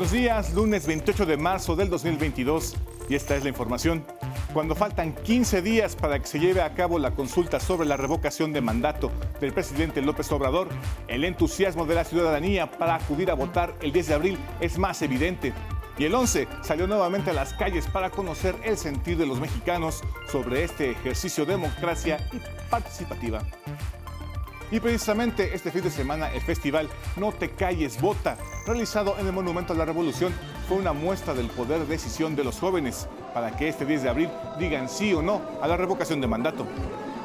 Buenos días, lunes 28 de marzo del 2022 y esta es la información. Cuando faltan 15 días para que se lleve a cabo la consulta sobre la revocación de mandato del presidente López Obrador, el entusiasmo de la ciudadanía para acudir a votar el 10 de abril es más evidente. Y el 11 salió nuevamente a las calles para conocer el sentir de los mexicanos sobre este ejercicio de democracia y participativa. Y precisamente este fin de semana el festival No te calles, vota, realizado en el Monumento a la Revolución, fue una muestra del poder de decisión de los jóvenes para que este 10 de abril digan sí o no a la revocación de mandato.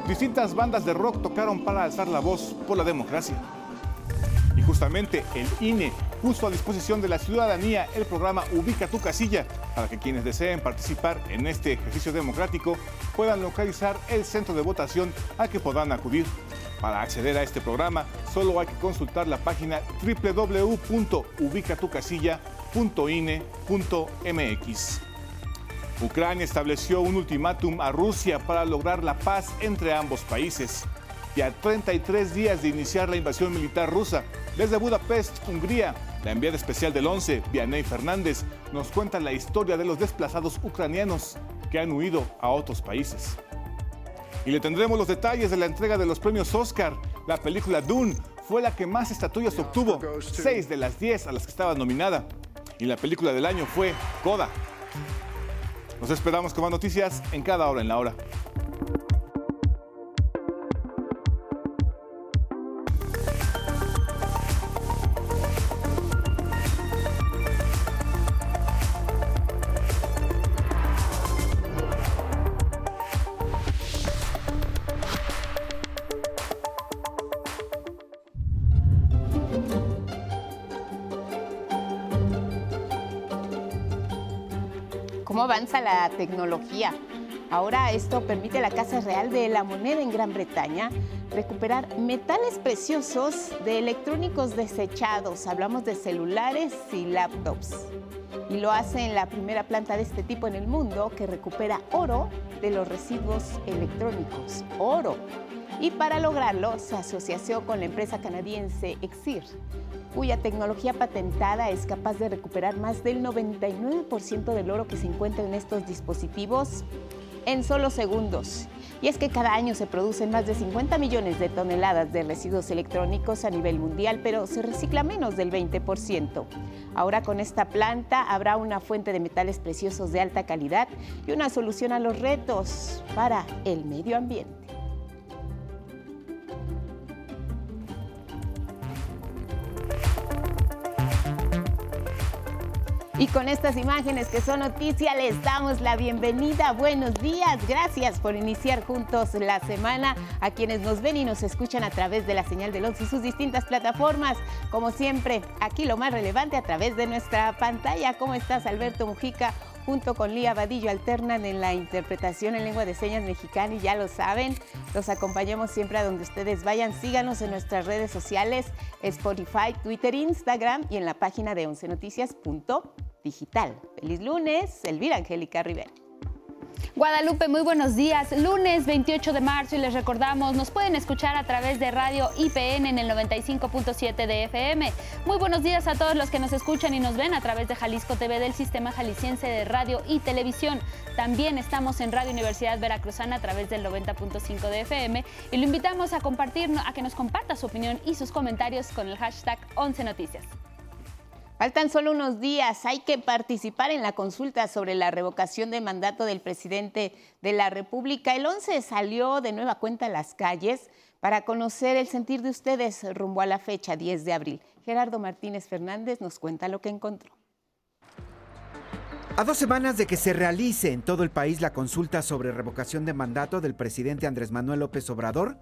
Distintas bandas de rock tocaron para alzar la voz por la democracia. Y justamente el INE puso a disposición de la ciudadanía el programa Ubica tu casilla para que quienes deseen participar en este ejercicio democrático puedan localizar el centro de votación al que puedan acudir. Para acceder a este programa, solo hay que consultar la página www.ubicatucasilla.ine.mx. Ucrania estableció un ultimátum a Rusia para lograr la paz entre ambos países. Y a 33 días de iniciar la invasión militar rusa, desde Budapest, Hungría, la enviada especial del 11, Vianey Fernández, nos cuenta la historia de los desplazados ucranianos que han huido a otros países. Y le tendremos los detalles de la entrega de los premios Oscar. La película Dune fue la que más estatuillas obtuvo, seis de las diez a las que estaba nominada. Y la película del año fue Coda. Nos esperamos con más noticias en cada hora en la hora. Avanza la tecnología. Ahora esto permite a la Casa Real de la Moneda en Gran Bretaña recuperar metales preciosos de electrónicos desechados. Hablamos de celulares y laptops. Y lo hace en la primera planta de este tipo en el mundo que recupera oro de los residuos electrónicos. Oro. Y para lograrlo se asoció con la empresa canadiense Exir cuya tecnología patentada es capaz de recuperar más del 99% del oro que se encuentra en estos dispositivos en solo segundos. Y es que cada año se producen más de 50 millones de toneladas de residuos electrónicos a nivel mundial, pero se recicla menos del 20%. Ahora con esta planta habrá una fuente de metales preciosos de alta calidad y una solución a los retos para el medio ambiente. Y con estas imágenes que son noticia, les damos la bienvenida. Buenos días, gracias por iniciar juntos la semana a quienes nos ven y nos escuchan a través de la señal de los y sus distintas plataformas. Como siempre, aquí lo más relevante a través de nuestra pantalla. ¿Cómo estás, Alberto Mujica? Junto con Lía Vadillo alternan en la interpretación en lengua de señas mexicana y ya lo saben, los acompañamos siempre a donde ustedes vayan. Síganos en nuestras redes sociales, Spotify, Twitter, Instagram y en la página de oncenoticias.com digital. Feliz lunes, Elvira Angélica Rivera. Guadalupe, muy buenos días. Lunes 28 de marzo y les recordamos, nos pueden escuchar a través de Radio IPN en el 95.7 de FM. Muy buenos días a todos los que nos escuchan y nos ven a través de Jalisco TV del Sistema Jalisciense de Radio y Televisión. También estamos en Radio Universidad Veracruzana a través del 90.5 de FM y lo invitamos a compartir, a que nos comparta su opinión y sus comentarios con el hashtag 11 Noticias. Faltan solo unos días. Hay que participar en la consulta sobre la revocación de mandato del presidente de la República. El 11 salió de nueva cuenta a las calles para conocer el sentir de ustedes rumbo a la fecha 10 de abril. Gerardo Martínez Fernández nos cuenta lo que encontró. A dos semanas de que se realice en todo el país la consulta sobre revocación de mandato del presidente Andrés Manuel López Obrador,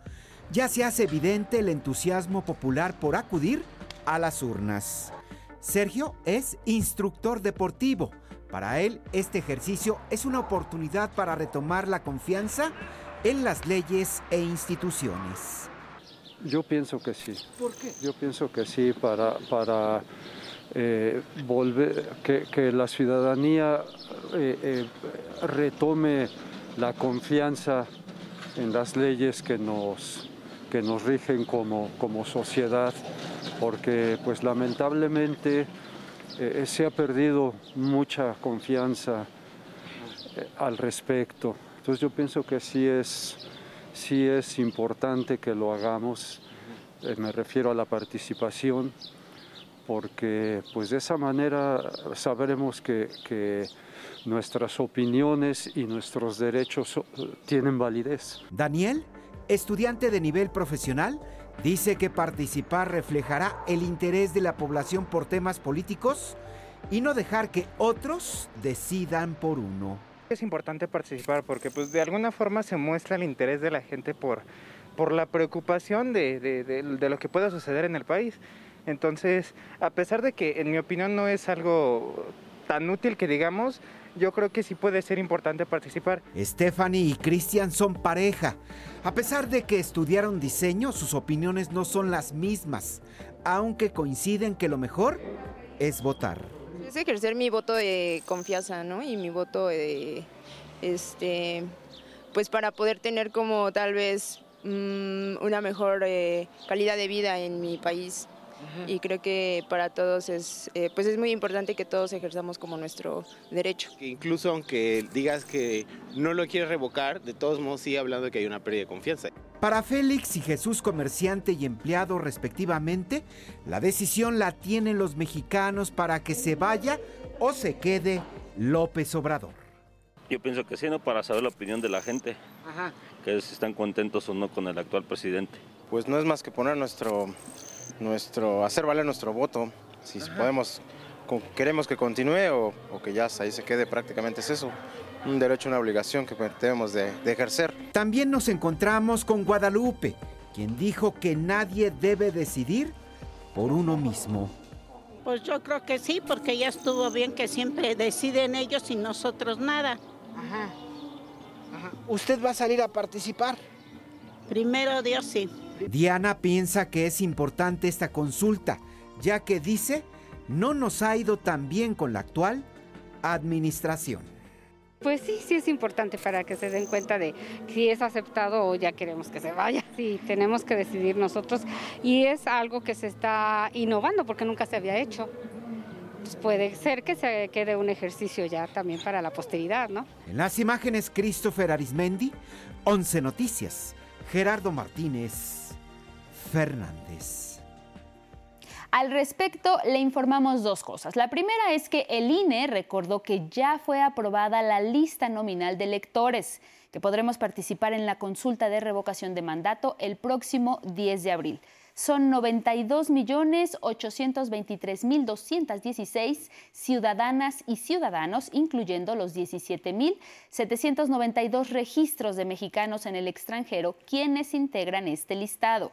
ya se hace evidente el entusiasmo popular por acudir a las urnas. Sergio es instructor deportivo. Para él, este ejercicio es una oportunidad para retomar la confianza en las leyes e instituciones. Yo pienso que sí. ¿Por qué? Yo pienso que sí, para, para eh, volver, que, que, la ciudadanía eh, eh, retome la confianza en las leyes que nos, que nos rigen como, como sociedad porque pues lamentablemente eh, se ha perdido mucha confianza eh, al respecto. Entonces yo pienso que sí es, sí es importante que lo hagamos, eh, me refiero a la participación, porque pues de esa manera sabremos que, que nuestras opiniones y nuestros derechos tienen validez. Daniel, estudiante de nivel profesional, dice que participar reflejará el interés de la población por temas políticos y no dejar que otros decidan por uno. Es importante participar porque pues de alguna forma se muestra el interés de la gente por, por la preocupación de, de, de lo que pueda suceder en el país. Entonces, a pesar de que en mi opinión no es algo tan útil que digamos, yo creo que sí puede ser importante participar. Stephanie y Christian son pareja. A pesar de que estudiaron diseño, sus opiniones no son las mismas, aunque coinciden que lo mejor es votar. Es ejercer mi voto de confianza, ¿no? Y mi voto de, este, pues para poder tener como tal vez mmm, una mejor eh, calidad de vida en mi país y creo que para todos es, eh, pues es muy importante que todos ejerzamos como nuestro derecho. Que incluso aunque digas que no lo quieres revocar, de todos modos sigue hablando de que hay una pérdida de confianza. Para Félix y Jesús, comerciante y empleado respectivamente, la decisión la tienen los mexicanos para que se vaya o se quede López Obrador. Yo pienso que sí, ¿no? Para saber la opinión de la gente, Ajá. que si están contentos o no con el actual presidente. Pues no es más que poner nuestro nuestro, hacer valer nuestro voto, si podemos, queremos que continúe o, que ya ahí se quede prácticamente es eso, un derecho, una obligación que debemos de, de ejercer. También nos encontramos con Guadalupe, quien dijo que nadie debe decidir por uno mismo. Pues yo creo que sí, porque ya estuvo bien que siempre deciden ellos y nosotros nada. Ajá. Ajá. ¿Usted va a salir a participar? Primero Dios sí. Diana piensa que es importante esta consulta, ya que dice no nos ha ido tan bien con la actual administración. Pues sí, sí es importante para que se den cuenta de si es aceptado o ya queremos que se vaya. Sí, tenemos que decidir nosotros y es algo que se está innovando porque nunca se había hecho. Pues puede ser que se quede un ejercicio ya también para la posteridad, ¿no? En las imágenes Christopher Arismendi, 11 Noticias, Gerardo Martínez. Fernández. Al respecto, le informamos dos cosas. La primera es que el INE recordó que ya fue aprobada la lista nominal de electores que podremos participar en la consulta de revocación de mandato el próximo 10 de abril. Son 92.823.216 ciudadanas y ciudadanos, incluyendo los 17.792 registros de mexicanos en el extranjero, quienes integran este listado.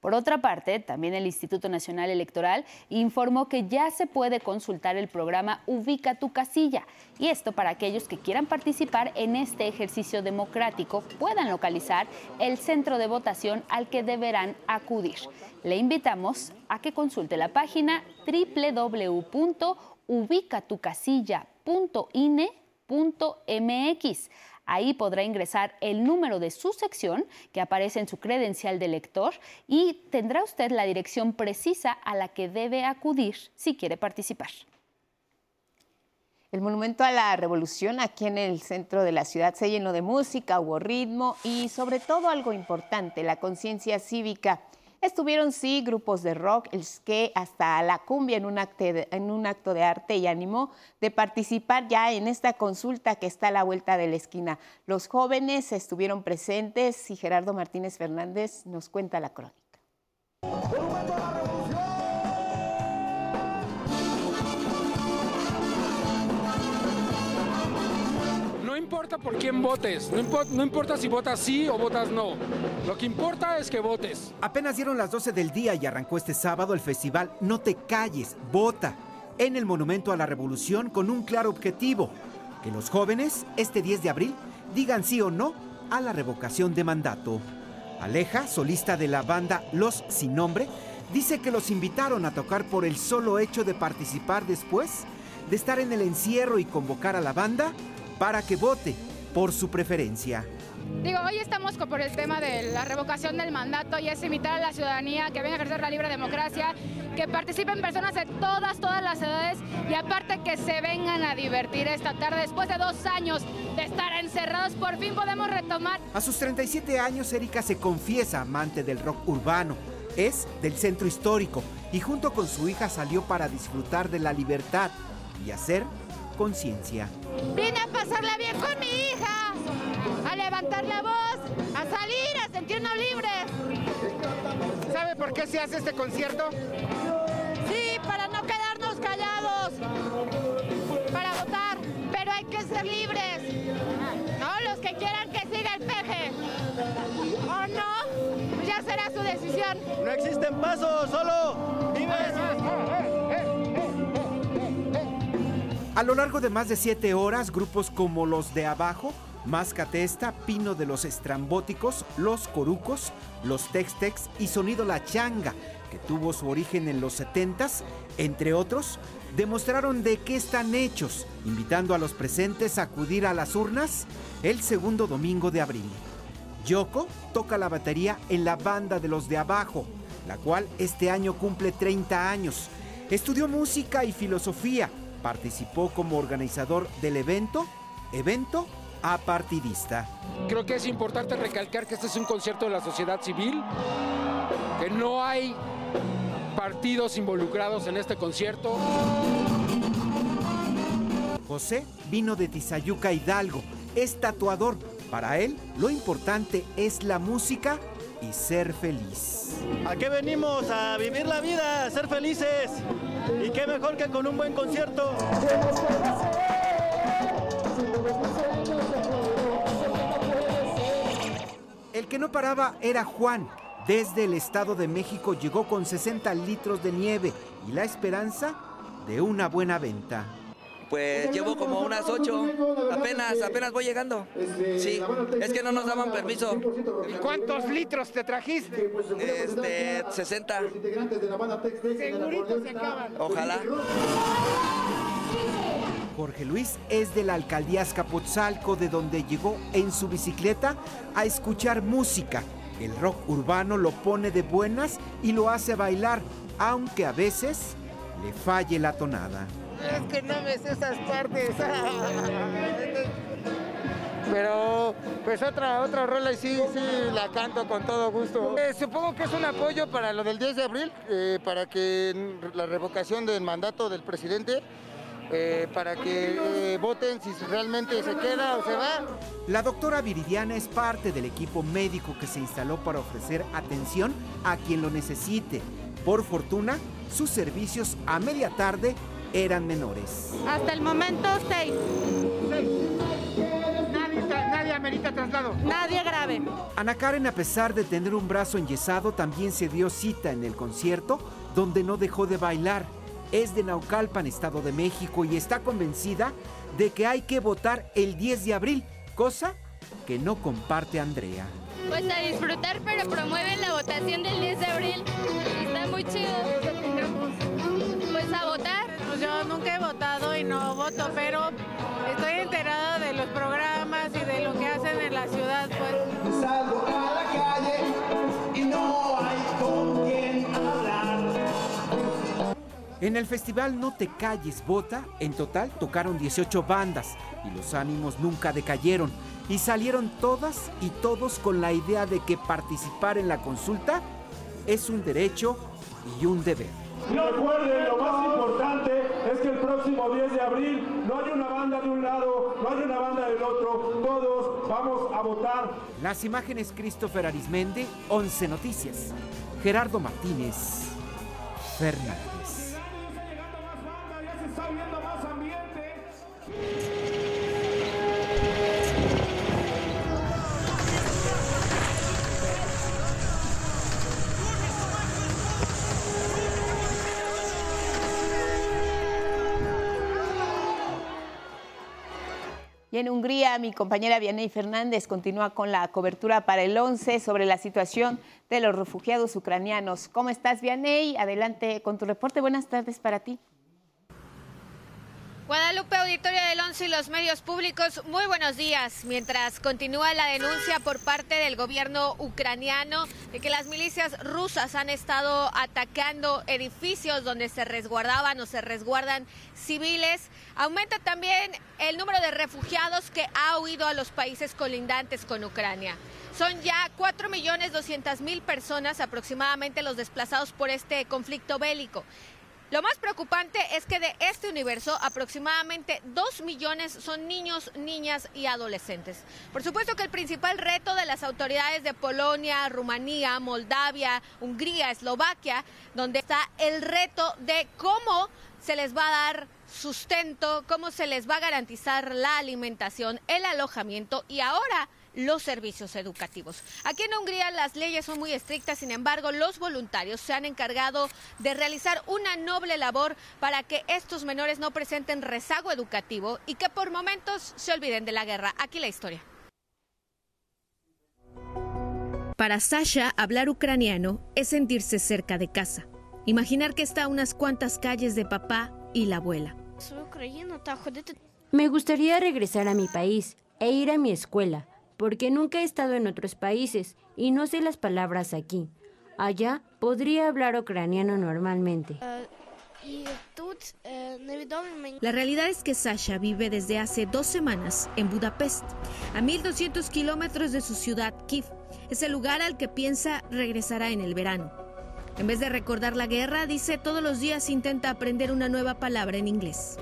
Por otra parte, también el Instituto Nacional Electoral informó que ya se puede consultar el programa Ubica tu casilla, y esto para aquellos que quieran participar en este ejercicio democrático puedan localizar el centro de votación al que deberán acudir. Le invitamos a que consulte la página www.ubicatucasilla.ine.mx Ahí podrá ingresar el número de su sección que aparece en su credencial de lector y tendrá usted la dirección precisa a la que debe acudir si quiere participar. El monumento a la revolución aquí en el centro de la ciudad se llenó de música, hubo ritmo y sobre todo algo importante, la conciencia cívica. Estuvieron, sí, grupos de rock, el que hasta la cumbia en un, en un acto de arte y ánimo de participar ya en esta consulta que está a la vuelta de la esquina. Los jóvenes estuvieron presentes y Gerardo Martínez Fernández nos cuenta la crónica. Importa por quién votes, no importa, si votas sí o votas no. Lo que importa es que votes. Apenas dieron las 12 del día y arrancó este sábado el festival No te calles, vota en el Monumento a la Revolución con un claro objetivo, que los jóvenes este 10 de abril digan sí o no a la revocación de mandato. Aleja, solista de la banda Los Sin Nombre, dice que los invitaron a tocar por el solo hecho de participar después de estar en el encierro y convocar a la banda para que vote por su preferencia. Digo, hoy estamos por el tema de la revocación del mandato y es invitar a la ciudadanía que venga a ejercer la libre democracia, que participen personas de todas, todas las edades y aparte que se vengan a divertir esta tarde. Después de dos años de estar encerrados, por fin podemos retomar. A sus 37 años, Erika se confiesa amante del rock urbano. Es del centro histórico y junto con su hija salió para disfrutar de la libertad y hacer conciencia. Vine a pasarla bien con mi hija, a levantar la voz, a salir, a sentirnos libres. ¿Sabe por qué se hace este concierto? Sí, para no quedarnos callados, para votar, pero hay que ser libres. No, los que quieran que siga el peje. ¿O no? Ya será su decisión. No existen pasos, solo vives. A lo largo de más de siete horas, grupos como los de abajo, Mascatesta, Pino de los Estrambóticos, Los Corucos, Los Textex y Sonido La Changa, que tuvo su origen en los 70s, entre otros, demostraron de qué están hechos, invitando a los presentes a acudir a las urnas el segundo domingo de abril. Yoko toca la batería en la banda de los de abajo, la cual este año cumple 30 años. Estudió música y filosofía, participó como organizador del evento, evento apartidista. Creo que es importante recalcar que este es un concierto de la sociedad civil, que no hay partidos involucrados en este concierto. José vino de Tizayuca Hidalgo, es tatuador. Para él, lo importante es la música y ser feliz. ¿A qué venimos? A vivir la vida, a ser felices. Y qué mejor que con un buen concierto. El que no paraba era Juan. Desde el Estado de México llegó con 60 litros de nieve y la esperanza de una buena venta. Pues llevo como unas ocho, apenas, apenas voy llegando. Sí, es que no nos daban permiso. ¿Cuántos litros te trajiste? Este, 60. Segurito se acaban. Ojalá. Jorge Luis es de la alcaldía Azcapotzalco, de donde llegó en su bicicleta a escuchar música. El rock urbano lo pone de buenas y lo hace bailar, aunque a veces le falle la tonada. Es que no me sé esas partes. Pero pues otra otra rola y sí, sí, la canto con todo gusto. Eh, supongo que es un apoyo para lo del 10 de abril, eh, para que la revocación del mandato del presidente, eh, para que voten si realmente se queda o se va. La doctora Viridiana es parte del equipo médico que se instaló para ofrecer atención a quien lo necesite. Por fortuna, sus servicios a media tarde eran menores. Hasta el momento, seis. Nadie, nadie amerita traslado. Nadie grave. Ana Karen, a pesar de tener un brazo enyesado, también se dio cita en el concierto, donde no dejó de bailar. Es de Naucalpan, Estado de México, y está convencida de que hay que votar el 10 de abril, cosa que no comparte Andrea. Pues a disfrutar, pero promueven la votación del 10 de abril. Está muy chido. Pues a votar. Pues yo nunca he votado y no voto, pero estoy enterada de los programas y de lo que hacen en la ciudad. Pues. Salgo a la calle y no hay con quién hablar. En el festival No Te Calles Vota, en total tocaron 18 bandas y los ánimos nunca decayeron y salieron todas y todos con la idea de que participar en la consulta es un derecho y un deber. Recuerden, lo más importante es que el próximo 10 de abril no hay una banda de un lado, no hay una banda del otro, todos vamos a votar. Las imágenes Christopher Arismendi, 11 Noticias. Gerardo Martínez Fernández. Y en Hungría, mi compañera Vianey Fernández continúa con la cobertura para el 11 sobre la situación de los refugiados ucranianos. ¿Cómo estás, Vianey? Adelante con tu reporte. Buenas tardes para ti. Guadalupe Auditorio del Once y los medios públicos, muy buenos días. Mientras continúa la denuncia por parte del gobierno ucraniano de que las milicias rusas han estado atacando edificios donde se resguardaban o se resguardan civiles, aumenta también el número de refugiados que ha huido a los países colindantes con Ucrania. Son ya 4.200.000 personas aproximadamente los desplazados por este conflicto bélico. Lo más preocupante es que de este universo aproximadamente 2 millones son niños, niñas y adolescentes. Por supuesto que el principal reto de las autoridades de Polonia, Rumanía, Moldavia, Hungría, Eslovaquia, donde está el reto de cómo se les va a dar sustento, cómo se les va a garantizar la alimentación, el alojamiento y ahora los servicios educativos. Aquí en Hungría las leyes son muy estrictas, sin embargo, los voluntarios se han encargado de realizar una noble labor para que estos menores no presenten rezago educativo y que por momentos se olviden de la guerra. Aquí la historia. Para Sasha, hablar ucraniano es sentirse cerca de casa. Imaginar que está a unas cuantas calles de papá y la abuela. Me gustaría regresar a mi país e ir a mi escuela, porque nunca he estado en otros países y no sé las palabras aquí. Allá podría hablar ucraniano normalmente. La realidad es que Sasha vive desde hace dos semanas en Budapest, a 1.200 kilómetros de su ciudad Kiev. Es el lugar al que piensa regresará en el verano. En vez de recordar la guerra, dice todos los días intenta aprender una nueva palabra en inglés.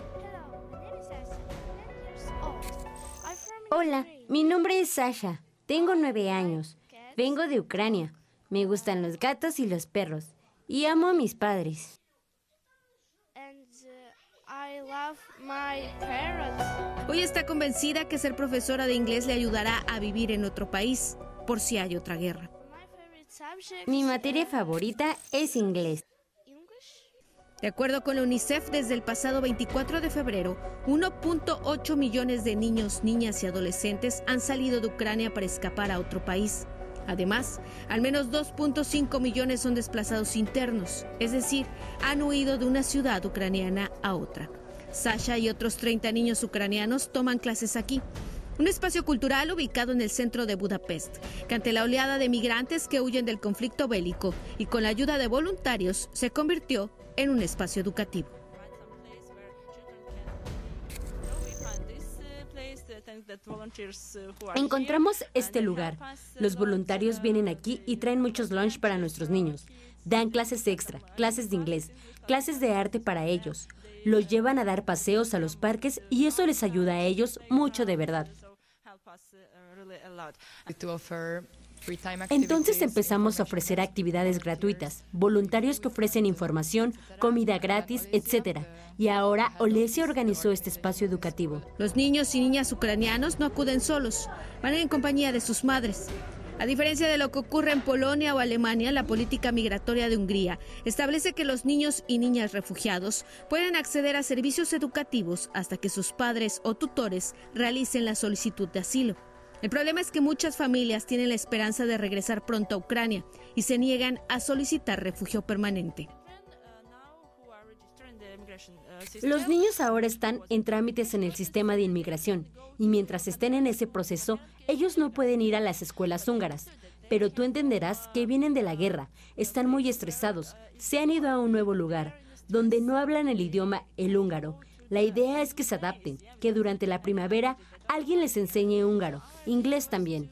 Hola, mi nombre es Sasha. Tengo nueve años. Vengo de Ucrania. Me gustan los gatos y los perros. Y amo a mis padres. Hoy está convencida que ser profesora de inglés le ayudará a vivir en otro país, por si hay otra guerra. Mi materia favorita es inglés. De acuerdo con la UNICEF, desde el pasado 24 de febrero, 1.8 millones de niños, niñas y adolescentes han salido de Ucrania para escapar a otro país. Además, al menos 2.5 millones son desplazados internos, es decir, han huido de una ciudad ucraniana a otra. Sasha y otros 30 niños ucranianos toman clases aquí, un espacio cultural ubicado en el centro de Budapest, que ante la oleada de migrantes que huyen del conflicto bélico y con la ayuda de voluntarios se convirtió en un espacio educativo. Encontramos este lugar. Los voluntarios vienen aquí y traen muchos lunch para nuestros niños. Dan clases extra, clases de inglés, clases de arte para ellos. Los llevan a dar paseos a los parques y eso les ayuda a ellos mucho de verdad. Entonces empezamos a ofrecer actividades gratuitas, voluntarios que ofrecen información, comida gratis, etc. Y ahora Olesia organizó este espacio educativo. Los niños y niñas ucranianos no acuden solos, van en compañía de sus madres. A diferencia de lo que ocurre en Polonia o Alemania, la política migratoria de Hungría establece que los niños y niñas refugiados pueden acceder a servicios educativos hasta que sus padres o tutores realicen la solicitud de asilo. El problema es que muchas familias tienen la esperanza de regresar pronto a Ucrania y se niegan a solicitar refugio permanente. Los niños ahora están en trámites en el sistema de inmigración y mientras estén en ese proceso, ellos no pueden ir a las escuelas húngaras. Pero tú entenderás que vienen de la guerra, están muy estresados, se han ido a un nuevo lugar, donde no hablan el idioma el húngaro. La idea es que se adapten, que durante la primavera alguien les enseñe húngaro, inglés también.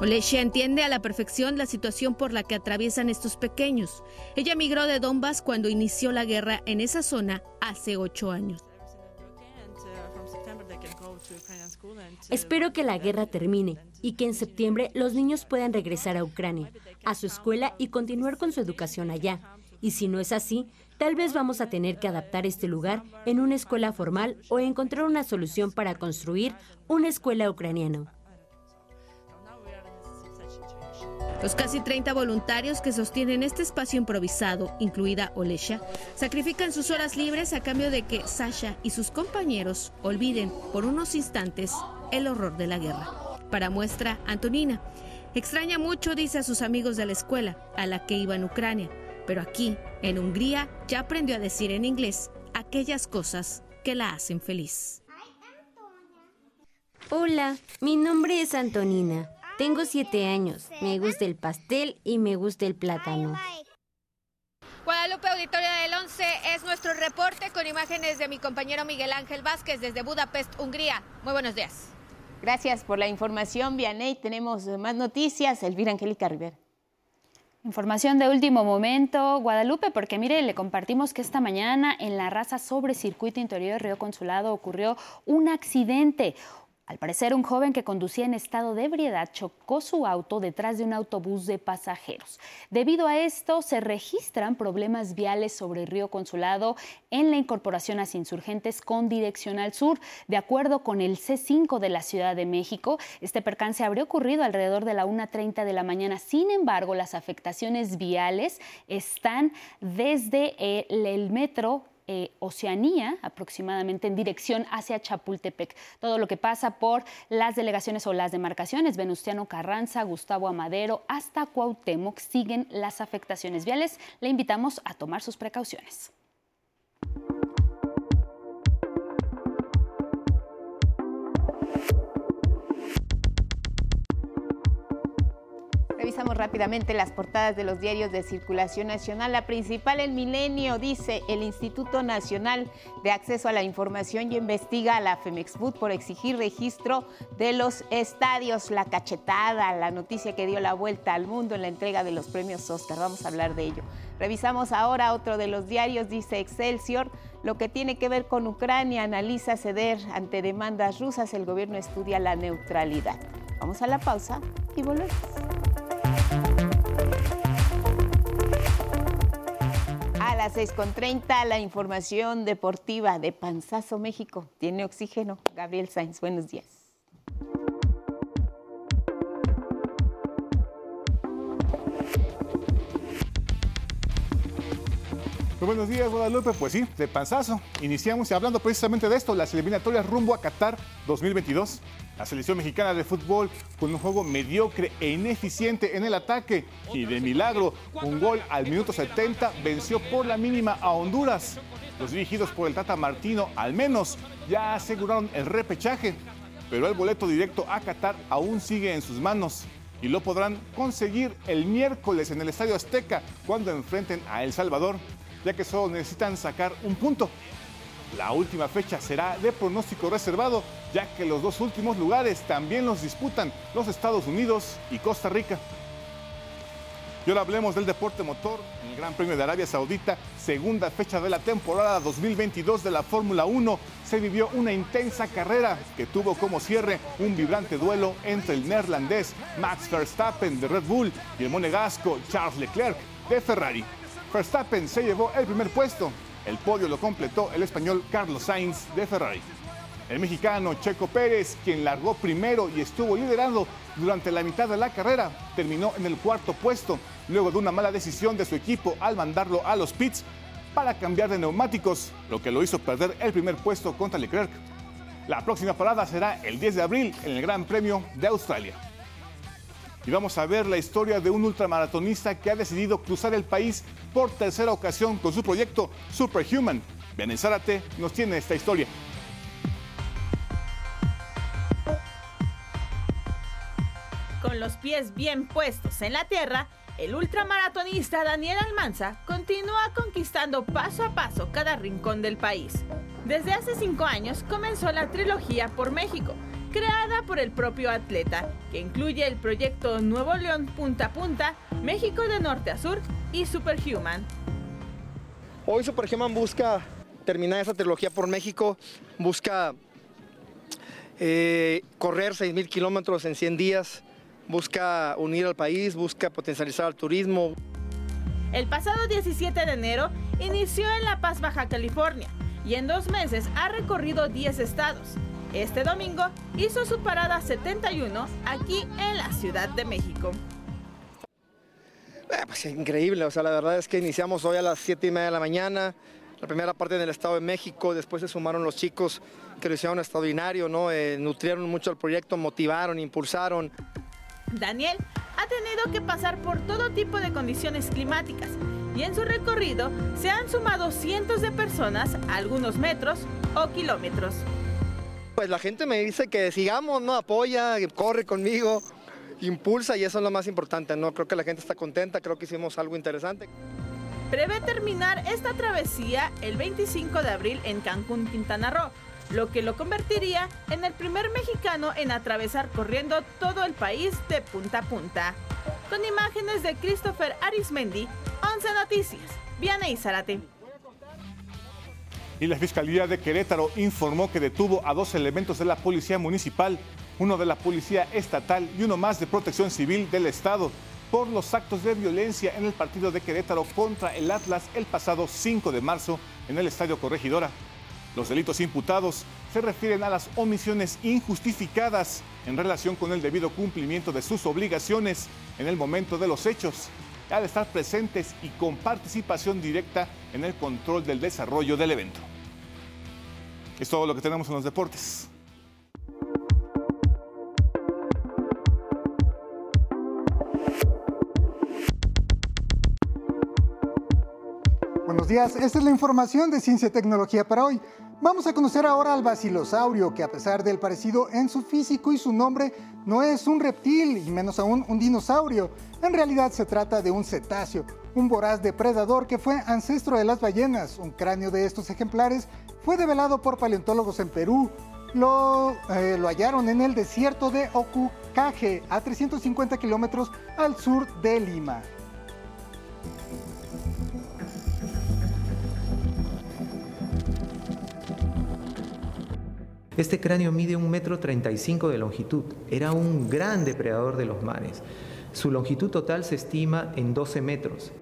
Olesia entiende a la perfección la situación por la que atraviesan estos pequeños. Ella migró de Donbass cuando inició la guerra en esa zona hace ocho años. Espero que la guerra termine y que en septiembre los niños puedan regresar a Ucrania, a su escuela y continuar con su educación allá. Y si no es así, tal vez vamos a tener que adaptar este lugar en una escuela formal o encontrar una solución para construir una escuela ucraniana. Los casi 30 voluntarios que sostienen este espacio improvisado, incluida Olesha, sacrifican sus horas libres a cambio de que Sasha y sus compañeros olviden por unos instantes el horror de la guerra. Para muestra, Antonina. Extraña mucho, dice a sus amigos de la escuela, a la que iba en Ucrania, pero aquí, en Hungría, ya aprendió a decir en inglés aquellas cosas que la hacen feliz. Hola, mi nombre es Antonina. Tengo siete años. Me gusta el pastel y me gusta el plátano. Guadalupe Auditorio del 11 es nuestro reporte con imágenes de mi compañero Miguel Ángel Vázquez desde Budapest, Hungría. Muy buenos días. Gracias por la información, Vianey. Tenemos más noticias. Elvira Angélica Rivera. Información de último momento, Guadalupe, porque mire, le compartimos que esta mañana en la raza sobre circuito interior Río Consulado ocurrió un accidente. Al parecer, un joven que conducía en estado de ebriedad chocó su auto detrás de un autobús de pasajeros. Debido a esto, se registran problemas viales sobre el río Consulado en la incorporación a insurgentes con dirección al sur. De acuerdo con el C5 de la Ciudad de México, este percance habría ocurrido alrededor de la 1.30 de la mañana. Sin embargo, las afectaciones viales están desde el, el metro eh, Oceanía, aproximadamente en dirección hacia Chapultepec. Todo lo que pasa por las delegaciones o las demarcaciones, Venustiano Carranza, Gustavo Amadero, hasta Cuauhtémoc, siguen las afectaciones viales. Le invitamos a tomar sus precauciones. Revisamos rápidamente las portadas de los diarios de circulación nacional. La principal, El Milenio, dice el Instituto Nacional de Acceso a la Información y investiga a la Femexfood por exigir registro de los estadios. La cachetada, la noticia que dio la vuelta al mundo en la entrega de los premios Oscar. Vamos a hablar de ello. Revisamos ahora otro de los diarios, dice Excelsior, lo que tiene que ver con Ucrania, analiza ceder ante demandas rusas, el gobierno estudia la neutralidad. Vamos a la pausa y volvemos. A las 6.30, la información deportiva de Panzazo México. Tiene oxígeno. Gabriel Sainz, buenos días. Muy buenos días, Guadalupe. Pues sí, de panzazo. Iniciamos hablando precisamente de esto, las eliminatorias rumbo a Qatar 2022. La selección mexicana de fútbol con un juego mediocre e ineficiente en el ataque y de milagro, un gol al minuto 70 venció por la mínima a Honduras. Los dirigidos por el Tata Martino al menos ya aseguraron el repechaje, pero el boleto directo a Qatar aún sigue en sus manos y lo podrán conseguir el miércoles en el Estadio Azteca cuando enfrenten a El Salvador, ya que solo necesitan sacar un punto. La última fecha será de pronóstico reservado, ya que los dos últimos lugares también los disputan los Estados Unidos y Costa Rica. Y ahora hablemos del deporte motor, el Gran Premio de Arabia Saudita, segunda fecha de la temporada 2022 de la Fórmula 1. Se vivió una intensa carrera que tuvo como cierre un vibrante duelo entre el neerlandés Max Verstappen de Red Bull y el monegasco Charles Leclerc de Ferrari. Verstappen se llevó el primer puesto, el podio lo completó el español Carlos Sainz de Ferrari. El mexicano Checo Pérez, quien largó primero y estuvo liderando durante la mitad de la carrera, terminó en el cuarto puesto, luego de una mala decisión de su equipo al mandarlo a los pits para cambiar de neumáticos, lo que lo hizo perder el primer puesto contra Leclerc. La próxima parada será el 10 de abril en el Gran Premio de Australia. Y vamos a ver la historia de un ultramaratonista que ha decidido cruzar el país por tercera ocasión con su proyecto Superhuman. Benin Zárate nos tiene esta historia. Con los pies bien puestos en la tierra, el ultramaratonista Daniel Almanza continúa conquistando paso a paso cada rincón del país. Desde hace cinco años comenzó la trilogía por México, creada por el propio atleta, que incluye el proyecto Nuevo León Punta a Punta, México de Norte a Sur y Superhuman. Hoy Superhuman busca terminar esa trilogía por México, busca eh, correr 6.000 kilómetros en 100 días, busca unir al país, busca potencializar el turismo. El pasado 17 de enero inició en La Paz, Baja California, y en dos meses ha recorrido 10 estados. Este domingo hizo su parada 71 aquí en la Ciudad de México. Eh, pues increíble, o sea, la verdad es que iniciamos hoy a las 7 y media de la mañana, la primera parte en el Estado de México, después se sumaron los chicos que lo hicieron extraordinario, ¿no? Eh, nutrieron mucho el proyecto, motivaron, impulsaron. Daniel ha tenido que pasar por todo tipo de condiciones climáticas y en su recorrido se han sumado cientos de personas, algunos metros o kilómetros. Pues la gente me dice que sigamos, ¿no? Apoya, corre conmigo, impulsa y eso es lo más importante, ¿no? Creo que la gente está contenta, creo que hicimos algo interesante. Prevé terminar esta travesía el 25 de abril en Cancún, Quintana Roo, lo que lo convertiría en el primer mexicano en atravesar corriendo todo el país de punta a punta. Con imágenes de Christopher Arismendi, 11 Noticias, Vianey Zárate. Y la Fiscalía de Querétaro informó que detuvo a dos elementos de la Policía Municipal, uno de la Policía Estatal y uno más de Protección Civil del Estado, por los actos de violencia en el partido de Querétaro contra el Atlas el pasado 5 de marzo en el Estadio Corregidora. Los delitos imputados se refieren a las omisiones injustificadas en relación con el debido cumplimiento de sus obligaciones en el momento de los hechos, al estar presentes y con participación directa en el control del desarrollo del evento. Es todo lo que tenemos en los deportes. Buenos días, esta es la información de Ciencia y Tecnología para hoy. Vamos a conocer ahora al bacilosaurio, que a pesar del parecido en su físico y su nombre, no es un reptil y menos aún un dinosaurio. En realidad se trata de un cetáceo, un voraz depredador que fue ancestro de las ballenas. Un cráneo de estos ejemplares fue develado por paleontólogos en Perú. Lo, eh, lo hallaron en el desierto de Ocucaje, a 350 kilómetros al sur de Lima. Este cráneo mide un metro 35 de longitud. Era un gran depredador de los mares. Su longitud total se estima en 12 metros.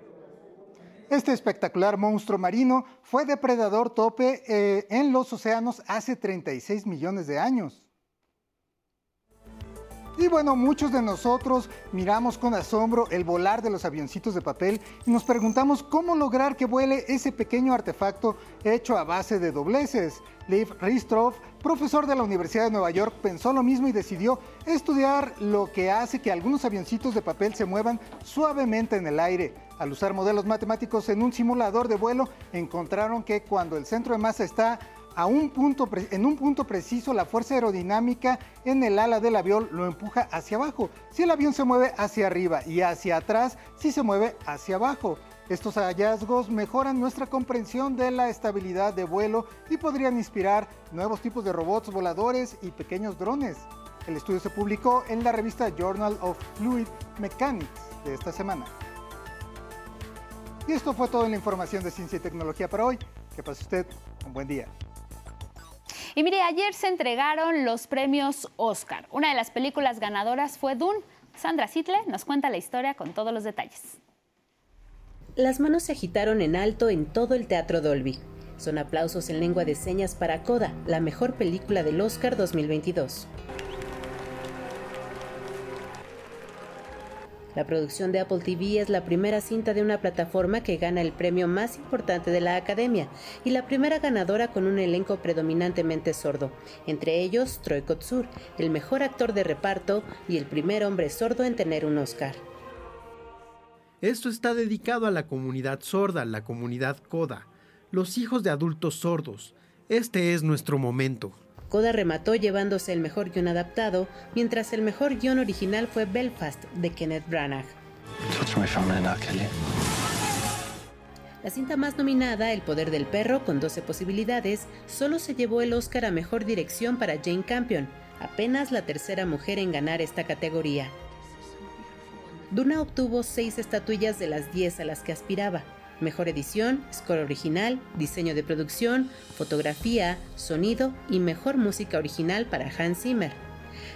Este espectacular monstruo marino fue depredador tope eh, en los océanos hace 36 millones de años. Y bueno, muchos de nosotros miramos con asombro el volar de los avioncitos de papel y nos preguntamos cómo lograr que vuele ese pequeño artefacto hecho a base de dobleces. Leif Ristroff, profesor de la Universidad de Nueva York, pensó lo mismo y decidió estudiar lo que hace que algunos avioncitos de papel se muevan suavemente en el aire. Al usar modelos matemáticos en un simulador de vuelo, encontraron que cuando el centro de masa está a un punto, en un punto preciso, la fuerza aerodinámica en el ala del avión lo empuja hacia abajo. Si el avión se mueve hacia arriba y hacia atrás, si se mueve hacia abajo. Estos hallazgos mejoran nuestra comprensión de la estabilidad de vuelo y podrían inspirar nuevos tipos de robots voladores y pequeños drones. El estudio se publicó en la revista Journal of Fluid Mechanics de esta semana. Y esto fue toda la información de ciencia y tecnología para hoy. Que pase usted un buen día. Y mire, ayer se entregaron los premios Oscar. Una de las películas ganadoras fue Dune. Sandra Sitle nos cuenta la historia con todos los detalles. Las manos se agitaron en alto en todo el Teatro Dolby. Son aplausos en lengua de señas para Coda, la mejor película del Oscar 2022. La producción de Apple TV es la primera cinta de una plataforma que gana el premio más importante de la Academia y la primera ganadora con un elenco predominantemente sordo, entre ellos Troy Kotsur, el mejor actor de reparto y el primer hombre sordo en tener un Oscar. Esto está dedicado a la comunidad sorda, la comunidad CODA, los hijos de adultos sordos. Este es nuestro momento. Coda remató llevándose el mejor guion adaptado, mientras el mejor guion original fue Belfast de Kenneth Branagh. La cinta más nominada, El poder del perro, con 12 posibilidades, solo se llevó el Oscar a mejor dirección para Jane Campion, apenas la tercera mujer en ganar esta categoría. Duna obtuvo seis estatuillas de las 10 a las que aspiraba. Mejor edición, score original, diseño de producción, fotografía, sonido y mejor música original para Hans Zimmer.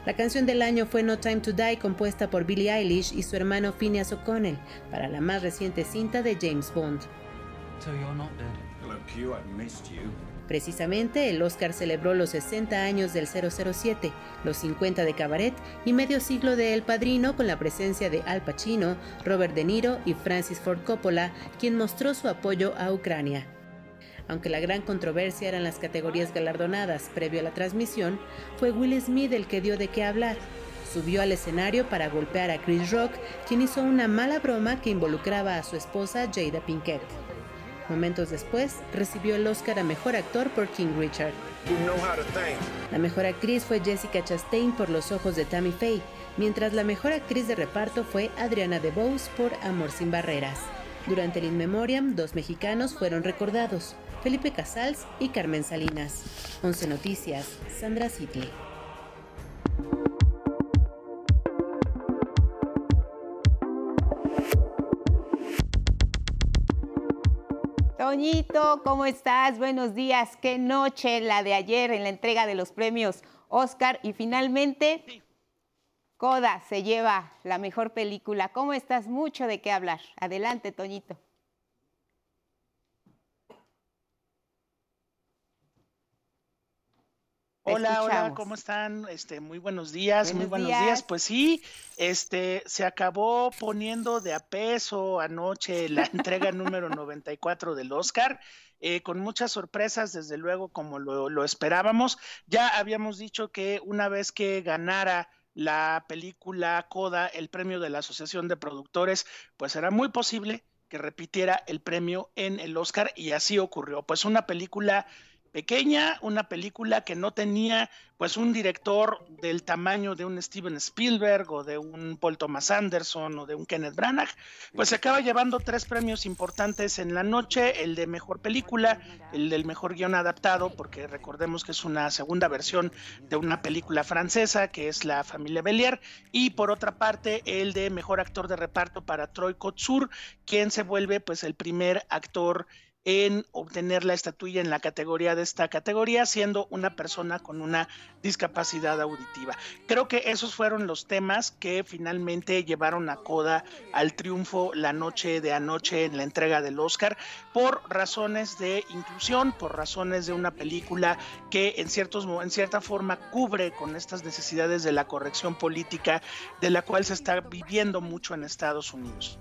La canción del año fue No Time to Die, compuesta por Billie Eilish y su hermano Phineas O'Connell, para la más reciente cinta de James Bond. Precisamente, el Oscar celebró los 60 años del 007, los 50 de Cabaret y medio siglo de El Padrino con la presencia de Al Pacino, Robert De Niro y Francis Ford Coppola, quien mostró su apoyo a Ucrania. Aunque la gran controversia eran las categorías galardonadas previo a la transmisión, fue Will Smith el que dio de qué hablar. subió al escenario para golpear a Chris Rock, quien hizo una mala broma que involucraba a su esposa Jada Pinkett. Momentos después, recibió el Oscar a Mejor Actor por King Richard. La mejor actriz fue Jessica Chastain por Los Ojos de Tammy Faye, mientras la mejor actriz de reparto fue Adriana DeBose por Amor sin Barreras. Durante el In Memoriam, dos mexicanos fueron recordados, Felipe Casals y Carmen Salinas. 11 Noticias, Sandra City. Toñito, ¿cómo estás? Buenos días. Qué noche la de ayer en la entrega de los premios Oscar y finalmente Coda se lleva la mejor película. ¿Cómo estás? Mucho de qué hablar. Adelante, Toñito. Hola, hola, ¿cómo están? Este, muy buenos días, muy buenos días. Pues sí, este, se acabó poniendo de a peso anoche la entrega número 94 del Oscar. Eh, con muchas sorpresas, desde luego, como lo, lo esperábamos. Ya habíamos dicho que una vez que ganara la película Coda, el premio de la Asociación de Productores, pues era muy posible que repitiera el premio en el Oscar y así ocurrió. Pues una película pequeña, una película que no tenía pues un director del tamaño de un Steven Spielberg o de un Paul Thomas Anderson o de un Kenneth Branagh, pues se acaba llevando tres premios importantes en la noche, el de mejor película, el del mejor guion adaptado, porque recordemos que es una segunda versión de una película francesa que es La familia Bellier, y por otra parte el de mejor actor de reparto para Troy Kotsur, quien se vuelve pues el primer actor en obtener la estatuilla en la categoría de esta categoría, siendo una persona con una discapacidad auditiva. Creo que esos fueron los temas que finalmente llevaron a Coda al triunfo la noche de anoche en la entrega del Oscar por razones de inclusión, por razones de una película que en ciertos en cierta forma cubre con estas necesidades de la corrección política de la cual se está viviendo mucho en Estados Unidos.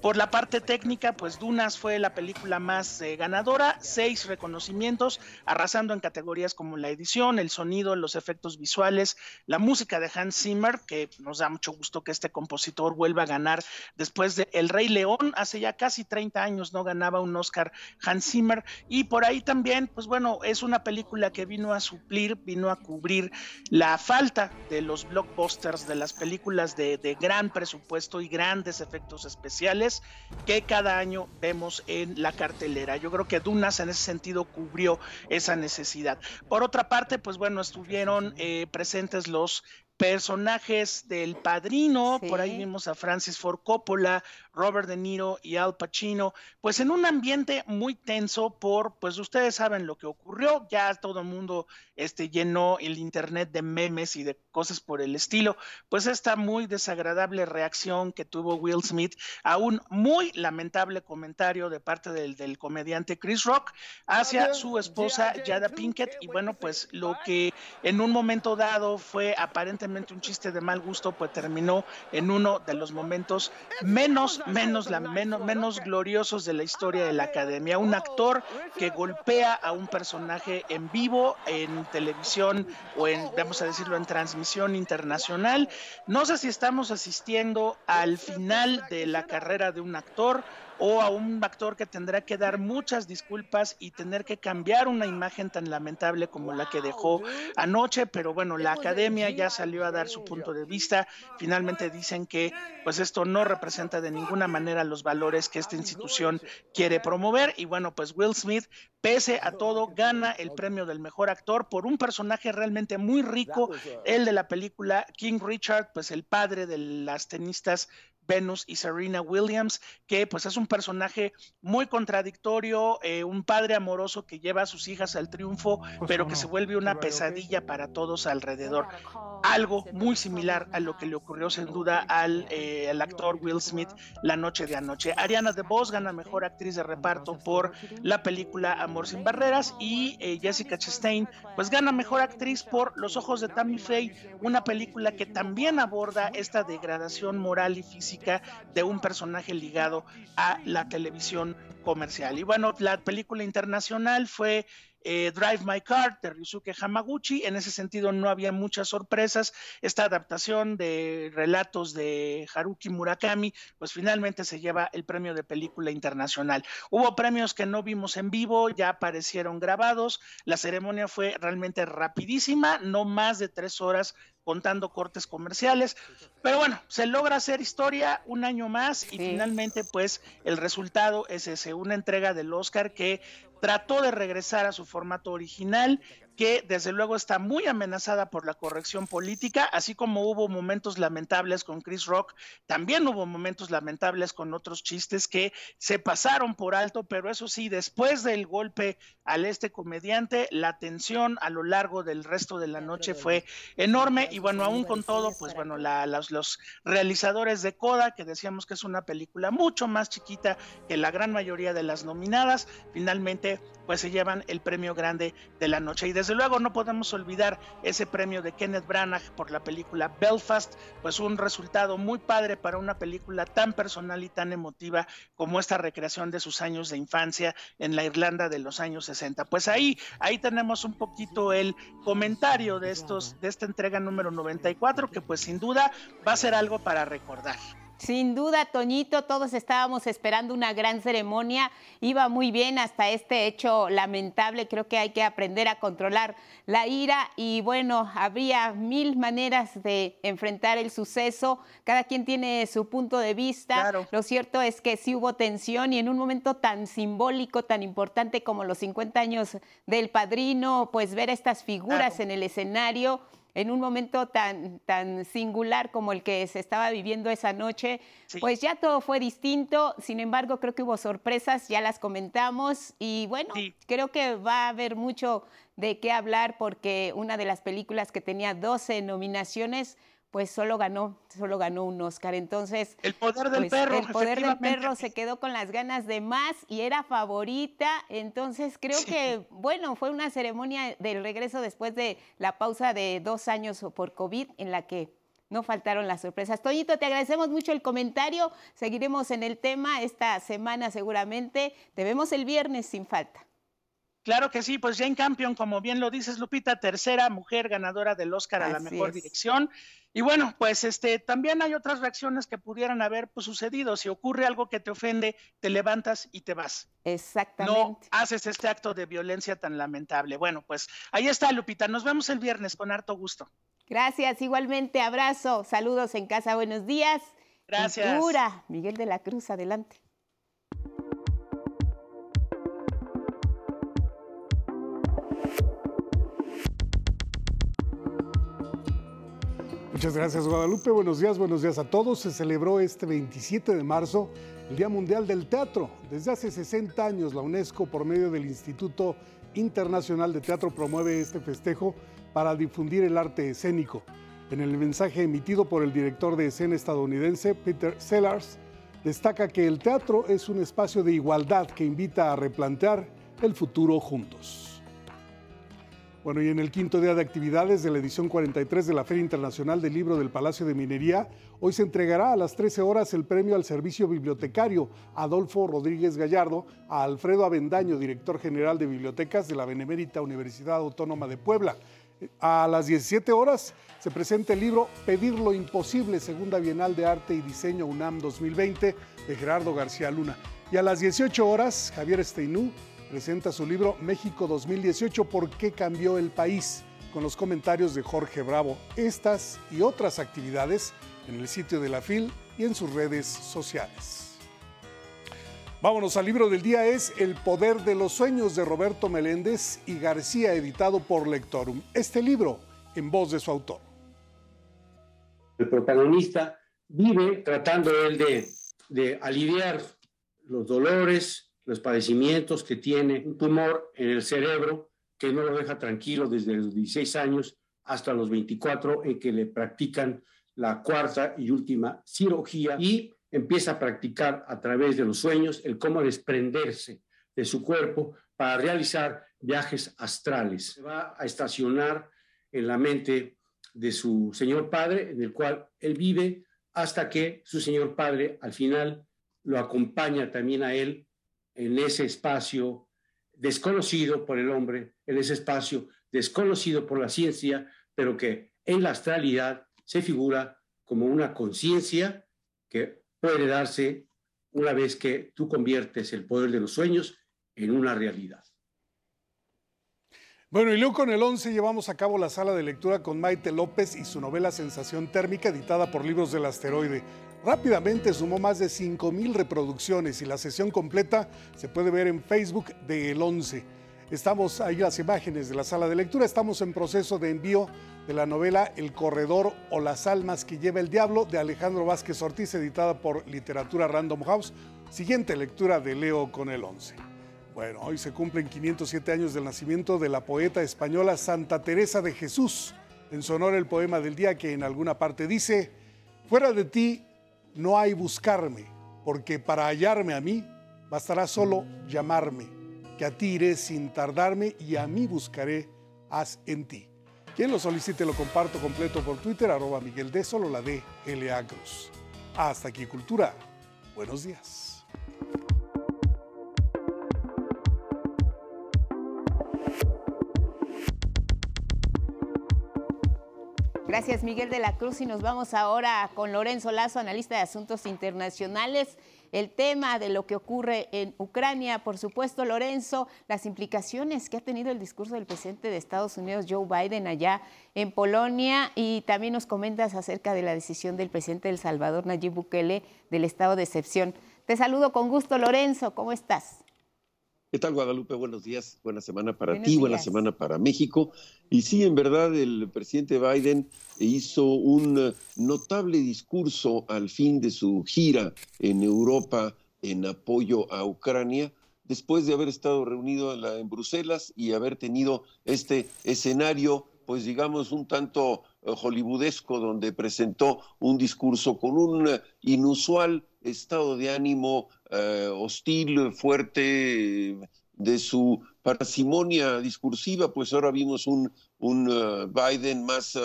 Por la parte técnica, pues Dunas fue la película más eh, ganadora, seis reconocimientos, arrasando en categorías como la edición, el sonido, los efectos visuales, la música de Hans Zimmer, que nos da mucho gusto que este compositor vuelva a ganar después de El Rey León, hace ya casi 30 años no ganaba un Oscar Hans Zimmer, y por ahí también, pues bueno, es una película que vino a suplir, vino a cubrir la falta de los blockbusters, de las películas de, de gran presupuesto y grandes efectos especiales que cada año vemos en la cartelera. Yo creo que Dunas en ese sentido cubrió esa necesidad. Por otra parte, pues bueno, estuvieron eh, presentes los personajes del padrino, por ahí vimos a Francis Ford Coppola, Robert De Niro y Al Pacino, pues en un ambiente muy tenso por, pues ustedes saben lo que ocurrió, ya todo el mundo este, llenó el internet de memes y de cosas por el estilo, pues esta muy desagradable reacción que tuvo Will Smith a un muy lamentable comentario de parte del, del comediante Chris Rock hacia su esposa Jada Pinkett y bueno, pues lo que en un momento dado fue aparentemente un chiste de mal gusto, pues terminó en uno de los momentos menos, menos, la, menos, menos gloriosos de la historia de la academia. Un actor que golpea a un personaje en vivo, en televisión o en, vamos a decirlo, en transmisión internacional. No sé si estamos asistiendo al final de la carrera de un actor o a un actor que tendrá que dar muchas disculpas y tener que cambiar una imagen tan lamentable como la que dejó anoche, pero bueno, la academia ya salió a dar su punto de vista, finalmente dicen que pues esto no representa de ninguna manera los valores que esta institución quiere promover. Y bueno, pues Will Smith pese a todo gana el premio del mejor actor por un personaje realmente muy rico, el de la película King Richard, pues el padre de las tenistas Venus y Serena Williams, que pues es un personaje muy contradictorio, eh, un padre amoroso que lleva a sus hijas al triunfo, pero que se vuelve una pesadilla para todos alrededor. Algo muy similar a lo que le ocurrió sin duda al, eh, actor Will Smith la noche de anoche. Ariana DeBose gana mejor actriz de reparto por la película Amor sin barreras y eh, Jessica Chastain pues gana mejor actriz por Los ojos de Tammy Faye, una película que también aborda esta degradación moral y física de un personaje ligado a la televisión comercial. Y bueno, la película internacional fue eh, Drive My Car de Ryusuke Hamaguchi. En ese sentido no había muchas sorpresas. Esta adaptación de relatos de Haruki Murakami, pues finalmente se lleva el premio de película internacional. Hubo premios que no vimos en vivo, ya aparecieron grabados. La ceremonia fue realmente rapidísima, no más de tres horas contando cortes comerciales. Pero bueno, se logra hacer historia un año más y finalmente pues el resultado es ese, una entrega del Oscar que trató de regresar a su formato original que desde luego está muy amenazada por la corrección política, así como hubo momentos lamentables con Chris Rock, también hubo momentos lamentables con otros chistes que se pasaron por alto, pero eso sí, después del golpe al este comediante, la tensión a lo largo del resto de la noche fue enorme y bueno, aún con todo, pues bueno, los, los realizadores de Coda, que decíamos que es una película mucho más chiquita que la gran mayoría de las nominadas, finalmente pues se llevan el premio grande de la noche. Y desde luego no podemos olvidar ese premio de Kenneth Branagh por la película Belfast, pues un resultado muy padre para una película tan personal y tan emotiva como esta recreación de sus años de infancia en la Irlanda de los años 60. Pues ahí, ahí tenemos un poquito el comentario de estos, de esta entrega número 94, que pues sin duda va a ser algo para recordar. Sin duda, Toñito, todos estábamos esperando una gran ceremonia. Iba muy bien hasta este hecho lamentable. Creo que hay que aprender a controlar la ira y bueno, habría mil maneras de enfrentar el suceso. Cada quien tiene su punto de vista. Lo cierto es que sí hubo tensión y en un momento tan simbólico, tan importante como los 50 años del padrino, pues ver estas figuras en el escenario en un momento tan, tan singular como el que se estaba viviendo esa noche, pues ya todo fue distinto. Sin embargo, creo que hubo sorpresas, ya las comentamos. Y bueno, creo que va a haber mucho de qué hablar porque una de las películas que tenía 12 nominaciones pues solo ganó, solo ganó un Oscar. Entonces, el poder del pues, perro. El poder del perro se quedó con las ganas de más y era favorita. Entonces, creo que, bueno, fue una ceremonia del regreso después de la pausa de dos años por COVID en la que no faltaron las sorpresas. Toñito, te agradecemos mucho el comentario. Seguiremos en el tema esta semana seguramente. Te vemos el viernes sin falta. Claro que sí, pues Jane Campion, como bien lo dices, Lupita, tercera mujer ganadora del Oscar a la mejor dirección. Y bueno, pues este también hay otras reacciones que pudieran haber pues, sucedido. Si ocurre algo que te ofende, te levantas y te vas. Exactamente. No haces este acto de violencia tan lamentable. Bueno, pues ahí está, Lupita. Nos vemos el viernes con harto gusto. Gracias, igualmente abrazo, saludos en casa, buenos días. Gracias. Miguel de la Cruz, adelante. Muchas gracias Guadalupe, buenos días, buenos días a todos. Se celebró este 27 de marzo el Día Mundial del Teatro. Desde hace 60 años la UNESCO por medio del Instituto Internacional de Teatro promueve este festejo para difundir el arte escénico. En el mensaje emitido por el director de escena estadounidense Peter Sellars, destaca que el teatro es un espacio de igualdad que invita a replantear el futuro juntos. Bueno, y en el quinto día de actividades de la edición 43 de la Feria Internacional del Libro del Palacio de Minería, hoy se entregará a las 13 horas el premio al servicio bibliotecario Adolfo Rodríguez Gallardo a Alfredo Avendaño, director general de bibliotecas de la Benemérita Universidad Autónoma de Puebla. A las 17 horas se presenta el libro Pedir lo Imposible, Segunda Bienal de Arte y Diseño UNAM 2020 de Gerardo García Luna. Y a las 18 horas, Javier Steinú presenta su libro México 2018, ¿por qué cambió el país? Con los comentarios de Jorge Bravo. Estas y otras actividades en el sitio de la FIL y en sus redes sociales. Vámonos al libro del día, es El poder de los sueños de Roberto Meléndez y García, editado por Lectorum. Este libro en voz de su autor. El protagonista vive tratando él de, de aliviar los dolores, los padecimientos que tiene, un tumor en el cerebro que no lo deja tranquilo desde los 16 años hasta los 24 en que le practican la cuarta y última cirugía y empieza a practicar a través de los sueños el cómo desprenderse de su cuerpo para realizar viajes astrales. Va a estacionar en la mente de su señor padre, en el cual él vive hasta que su señor padre al final lo acompaña también a él en ese espacio desconocido por el hombre, en ese espacio desconocido por la ciencia, pero que en la astralidad se figura como una conciencia que puede darse una vez que tú conviertes el poder de los sueños en una realidad. Bueno, y luego con el 11 llevamos a cabo la sala de lectura con Maite López y su novela Sensación Térmica, editada por Libros del Asteroide. Rápidamente sumó más de 5.000 reproducciones y la sesión completa se puede ver en Facebook de El 11. Estamos ahí las imágenes de la sala de lectura, estamos en proceso de envío de la novela El Corredor o las Almas que lleva el Diablo de Alejandro Vázquez Ortiz, editada por Literatura Random House. Siguiente lectura de Leo con el 11. Bueno, hoy se cumplen 507 años del nacimiento de la poeta española Santa Teresa de Jesús. En su honor el poema del día que en alguna parte dice, fuera de ti no hay buscarme, porque para hallarme a mí bastará solo llamarme, que a ti iré sin tardarme y a mí buscaré, haz en ti. Quien lo solicite lo comparto completo por Twitter, arroba Miguel de solo la de L.A. Cruz. Hasta aquí, Cultura. Buenos días. Gracias Miguel de la Cruz y nos vamos ahora con Lorenzo Lazo, analista de asuntos internacionales. El tema de lo que ocurre en Ucrania, por supuesto, Lorenzo, las implicaciones que ha tenido el discurso del presidente de Estados Unidos, Joe Biden, allá en Polonia, y también nos comentas acerca de la decisión del presidente del Salvador, Nayib Bukele, del estado de excepción. Te saludo con gusto, Lorenzo, ¿cómo estás? ¿Qué tal, Guadalupe? Buenos días, buena semana para ti, buena semana para México. Y sí, en verdad, el presidente Biden hizo un notable discurso al fin de su gira en Europa en apoyo a Ucrania, después de haber estado reunido en, Bruselas y haber tenido este escenario, pues digamos, un tanto eh, hollywoodesco, donde presentó un discurso con un inusual estado de ánimo eh, hostil, fuerte, de su parsimonia discursiva, pues ahora vimos un, un eh, Biden más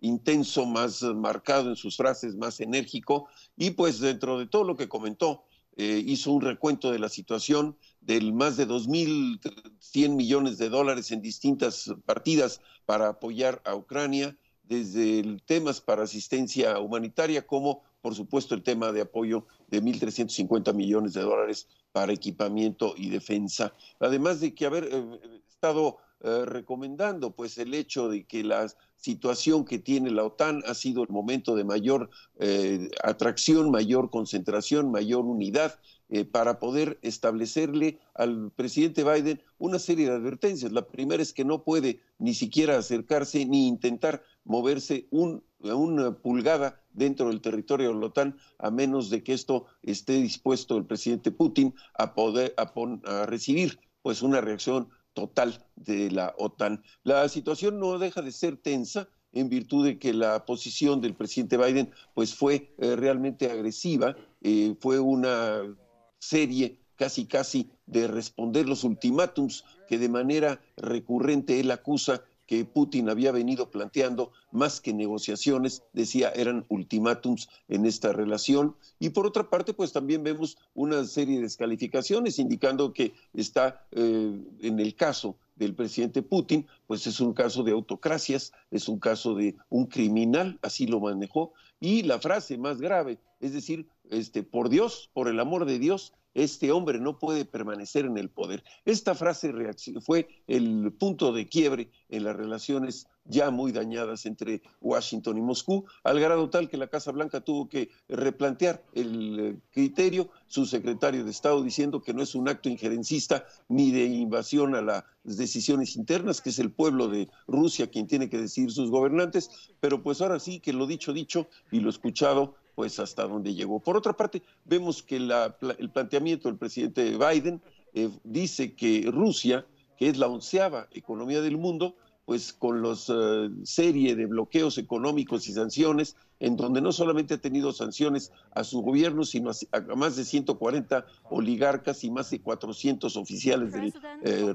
intenso, más marcado en sus frases, más enérgico, y pues dentro de todo lo que comentó, hizo un recuento de la situación del más de 2.100 millones de dólares en distintas partidas para apoyar a Ucrania, desde temas para asistencia humanitaria como por supuesto, el tema de apoyo de 1.350 millones de dólares para equipamiento y defensa. Además de que haber eh, estado eh, recomendando pues el hecho de que la situación que tiene la OTAN ha sido el momento de mayor eh, atracción, mayor concentración, mayor unidad para poder establecerle al presidente Biden una serie de advertencias. La primera es que no puede ni siquiera acercarse ni intentar moverse un, una pulgada dentro del territorio de la OTAN, a menos de que esto esté dispuesto el presidente Putin a poder a, recibir pues una reacción total de la OTAN. La situación no deja de ser tensa en virtud de que la posición del presidente Biden pues fue eh, realmente agresiva, eh, fue una serie casi casi de responder los ultimátums que de manera recurrente él acusa que Putin había venido planteando más que negociaciones, decía, eran ultimátums en esta relación. Y por otra parte, pues también vemos una serie de descalificaciones indicando que está eh, en el caso del presidente Putin, pues es un caso de autocracias, es un caso de un criminal, así lo manejó. Y la frase más grave, es decir, este, por Dios, por el amor de Dios, este hombre no puede permanecer en el poder. Esta frase fue el punto de quiebre en las relaciones ya muy dañadas entre Washington y Moscú, al grado tal que la Casa Blanca tuvo que replantear el eh, criterio, su secretario de Estado diciendo que no es un acto injerencista ni de invasión a las decisiones internas, que es el pueblo de Rusia quien tiene que decidir sus gobernantes, pero pues ahora sí que lo dicho, dicho y lo escuchado, pues hasta donde llegó. Por otra parte, vemos que el planteamiento del presidente Biden eh, dice que Rusia, que es la onceava economía del mundo, pues con la eh, serie de bloqueos económicos y sanciones, en donde no solamente ha tenido sanciones a su gobierno, sino a, más de 140 oligarcas y más de 400 oficiales del eh,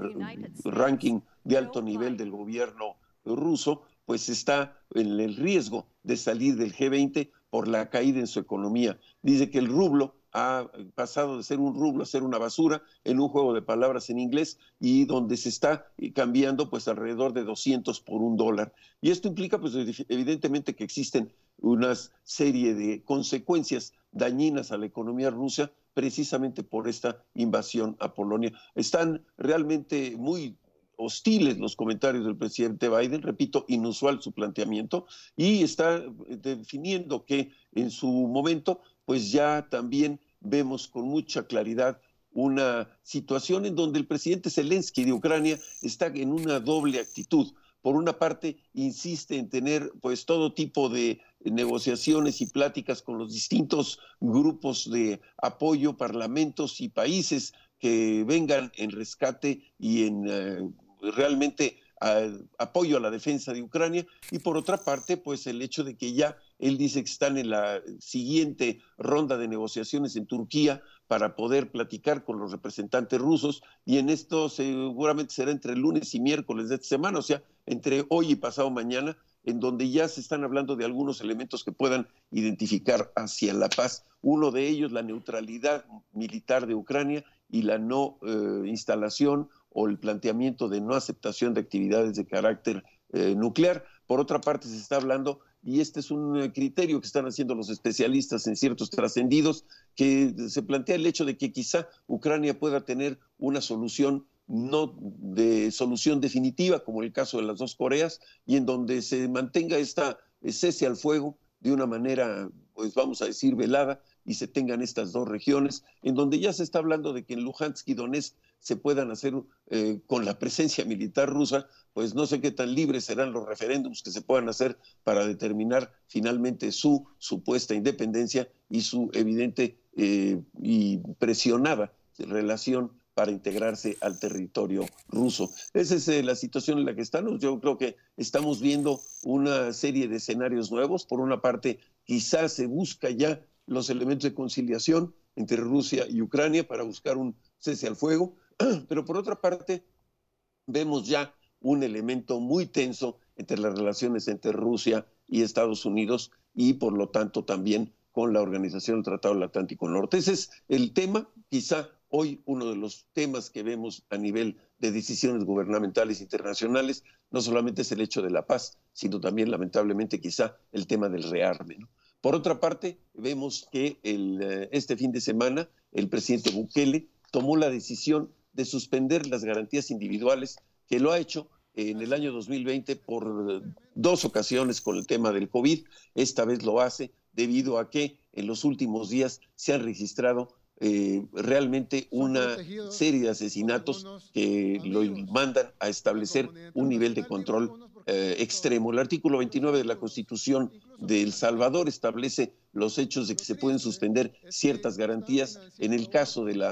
ranking de alto nivel del gobierno ruso, pues está en el riesgo de salir del G20 por la caída en su economía. Dice que el rublo ha pasado de ser un rublo a ser una basura en un juego de palabras en inglés y donde se está eh, cambiando pues alrededor de 200 por un dólar. Y esto implica pues evidentemente que existen una serie de consecuencias dañinas a la economía rusa precisamente por esta invasión a Polonia. Están realmente muy hostiles los comentarios del presidente Biden, repito, inusual su planteamiento, y está definiendo que en su momento, pues ya también vemos con mucha claridad una situación en donde el presidente Zelensky de Ucrania está en una doble actitud. Por una parte, insiste en tener pues todo tipo de negociaciones y pláticas con los distintos grupos de apoyo, parlamentos y países que vengan en rescate y en eh, realmente apoyo a la defensa de Ucrania y por otra parte, pues el hecho de que ya él dice que están en la siguiente ronda de negociaciones en Turquía para poder platicar con los representantes rusos y en esto seguramente será entre lunes y miércoles de esta semana, o sea, entre hoy y pasado mañana, en donde ya se están hablando de algunos elementos que puedan identificar hacia la paz. Uno de ellos, la neutralidad militar de Ucrania y la no eh, instalación o el planteamiento de no aceptación de actividades de carácter eh, nuclear. Por otra parte, se está hablando, y este es un eh, criterio que están haciendo los especialistas en ciertos trascendidos, que se plantea el hecho de que quizá Ucrania pueda tener una solución no de solución definitiva, como el caso de las dos Coreas, y en donde se mantenga esta cese al fuego de una manera, pues vamos a decir, velada, y se tengan estas dos regiones, en donde ya se está hablando de que en Luhansk y Donetsk se puedan hacer eh, con la presencia militar rusa, pues no sé qué tan libres serán los referéndums que se puedan hacer para determinar finalmente su supuesta independencia y su evidente eh, y presionada relación para integrarse al territorio ruso. Esa es eh, la situación en la que estamos. Yo creo que estamos viendo una serie de escenarios nuevos. Por una parte, quizás se busca ya los elementos de conciliación entre Rusia y Ucrania para buscar un cese al fuego. Pero por otra parte, vemos ya un elemento muy tenso entre las relaciones entre Rusia y Estados Unidos y por lo tanto también con la Organización del Tratado del Atlántico Norte. Ese es el tema, quizá hoy uno de los temas que vemos a nivel de decisiones gubernamentales internacionales, no solamente es el hecho de la paz, sino también lamentablemente quizá el tema del rearme. Por otra parte, vemos que el, eh, este fin de semana el presidente Bukele tomó la decisión de suspender las garantías individuales, que lo ha hecho en el año 2020 por dos ocasiones con el tema del COVID. Esta vez lo hace debido a que en los últimos días se han registrado eh, realmente una serie de asesinatos que lo mandan a establecer un nivel de control eh, extremo. El artículo 29 de la Constitución de El Salvador establece los hechos de que se pueden suspender ciertas garantías. En el caso del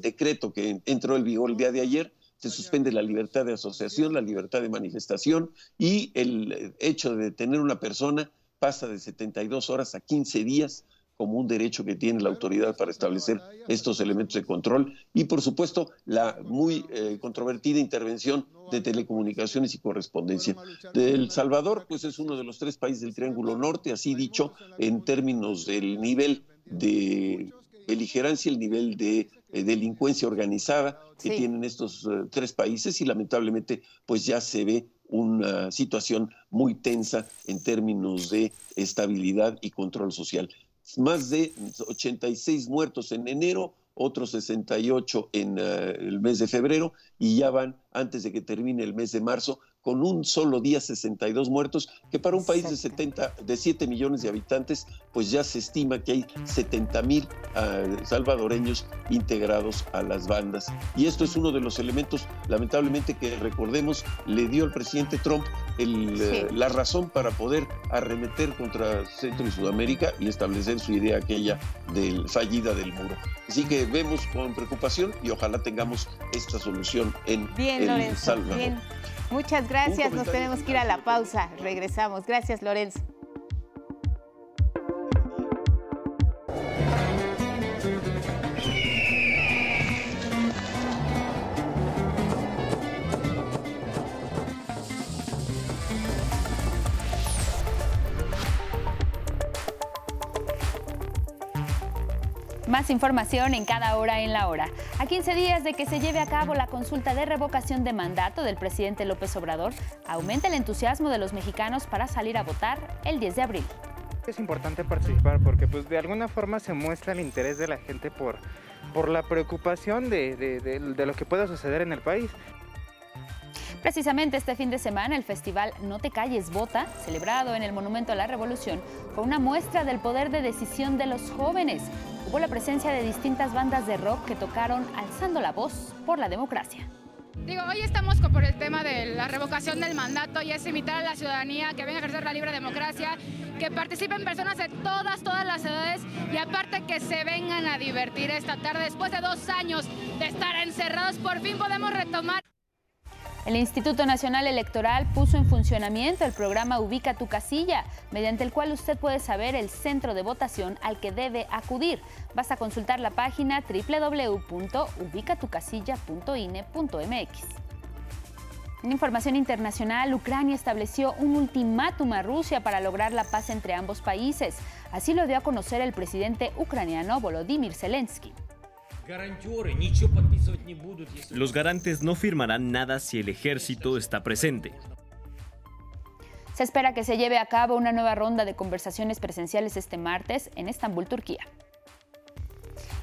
decreto que entró en vigor el día de ayer, se suspende la libertad de asociación, la libertad de manifestación y el hecho de detener una persona pasa de 72 horas a 15 días como un derecho que tiene la autoridad para establecer estos elementos de control y por supuesto la muy eh, controvertida intervención de telecomunicaciones y correspondencia. El Salvador pues es uno de los tres países del Triángulo Norte, así dicho, en términos del nivel de beligerancia, el nivel de eh, delincuencia organizada que tienen estos eh, tres países y lamentablemente pues ya se ve una situación muy tensa en términos de estabilidad y control social más de 86 muertos en enero, otros 68 en eh, el mes de febrero y ya van antes de que termine el mes de marzo con un solo día 62 muertos, que para un país de 70, de 7 millones de habitantes, pues ya se estima que hay 70 mil ah, salvadoreños integrados a las bandas. Y esto es uno de los elementos, lamentablemente, que recordemos, le dio al presidente Trump eh, la razón para poder arremeter contra Centro y Sudamérica y establecer su idea aquella del fallida del muro. Así que vemos con preocupación y ojalá tengamos esta solución en El Salvador. Muchas gracias. Nos tenemos que ir a la pausa. Regresamos. Gracias, Lorenzo. Más información en cada hora en la hora. A 15 días de que se lleve a cabo la consulta de revocación de mandato del presidente López Obrador, aumenta el entusiasmo de los mexicanos para salir a votar el 10 de abril. Es importante participar porque pues de alguna forma se muestra el interés de la gente por, por la preocupación de, de, de, de lo que pueda suceder en el país. Precisamente este fin de semana el festival No te calles, vota, celebrado en el Monumento a la Revolución, fue una muestra del poder de decisión de los jóvenes. Hubo la presencia de distintas bandas de rock que tocaron alzando la voz por la democracia. Digo, hoy estamos por el tema de la revocación del mandato y es invitar a la ciudadanía que venga a ejercer la libre democracia, que participen personas de todas, todas las edades y aparte que se vengan a divertir esta tarde. Después de dos años de estar encerrados, por fin podemos retomar. El Instituto Nacional Electoral puso en funcionamiento el programa Ubica tu casilla, mediante el cual usted puede saber el centro de votación al que debe acudir. Basta consultar la página www.ubicatucasilla.ine.mx. En información internacional, Ucrania estableció un ultimátum a Rusia para lograr la paz entre ambos países. Así lo dio a conocer el presidente ucraniano Volodymyr Zelensky. Los garantes no firmarán nada si el ejército está presente. Se espera que se lleve a cabo una nueva ronda de conversaciones presenciales este martes en Estambul, Turquía.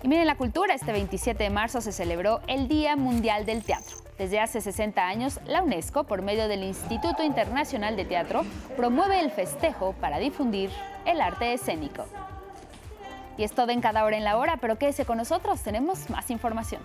Y miren la cultura, este 27 de marzo se celebró el Día Mundial del Teatro. Desde hace 60 años, la UNESCO, por medio del Instituto Internacional de Teatro, promueve el festejo para difundir el arte escénico. Y es todo en cada hora en la hora, pero quédese con nosotros, tenemos más información.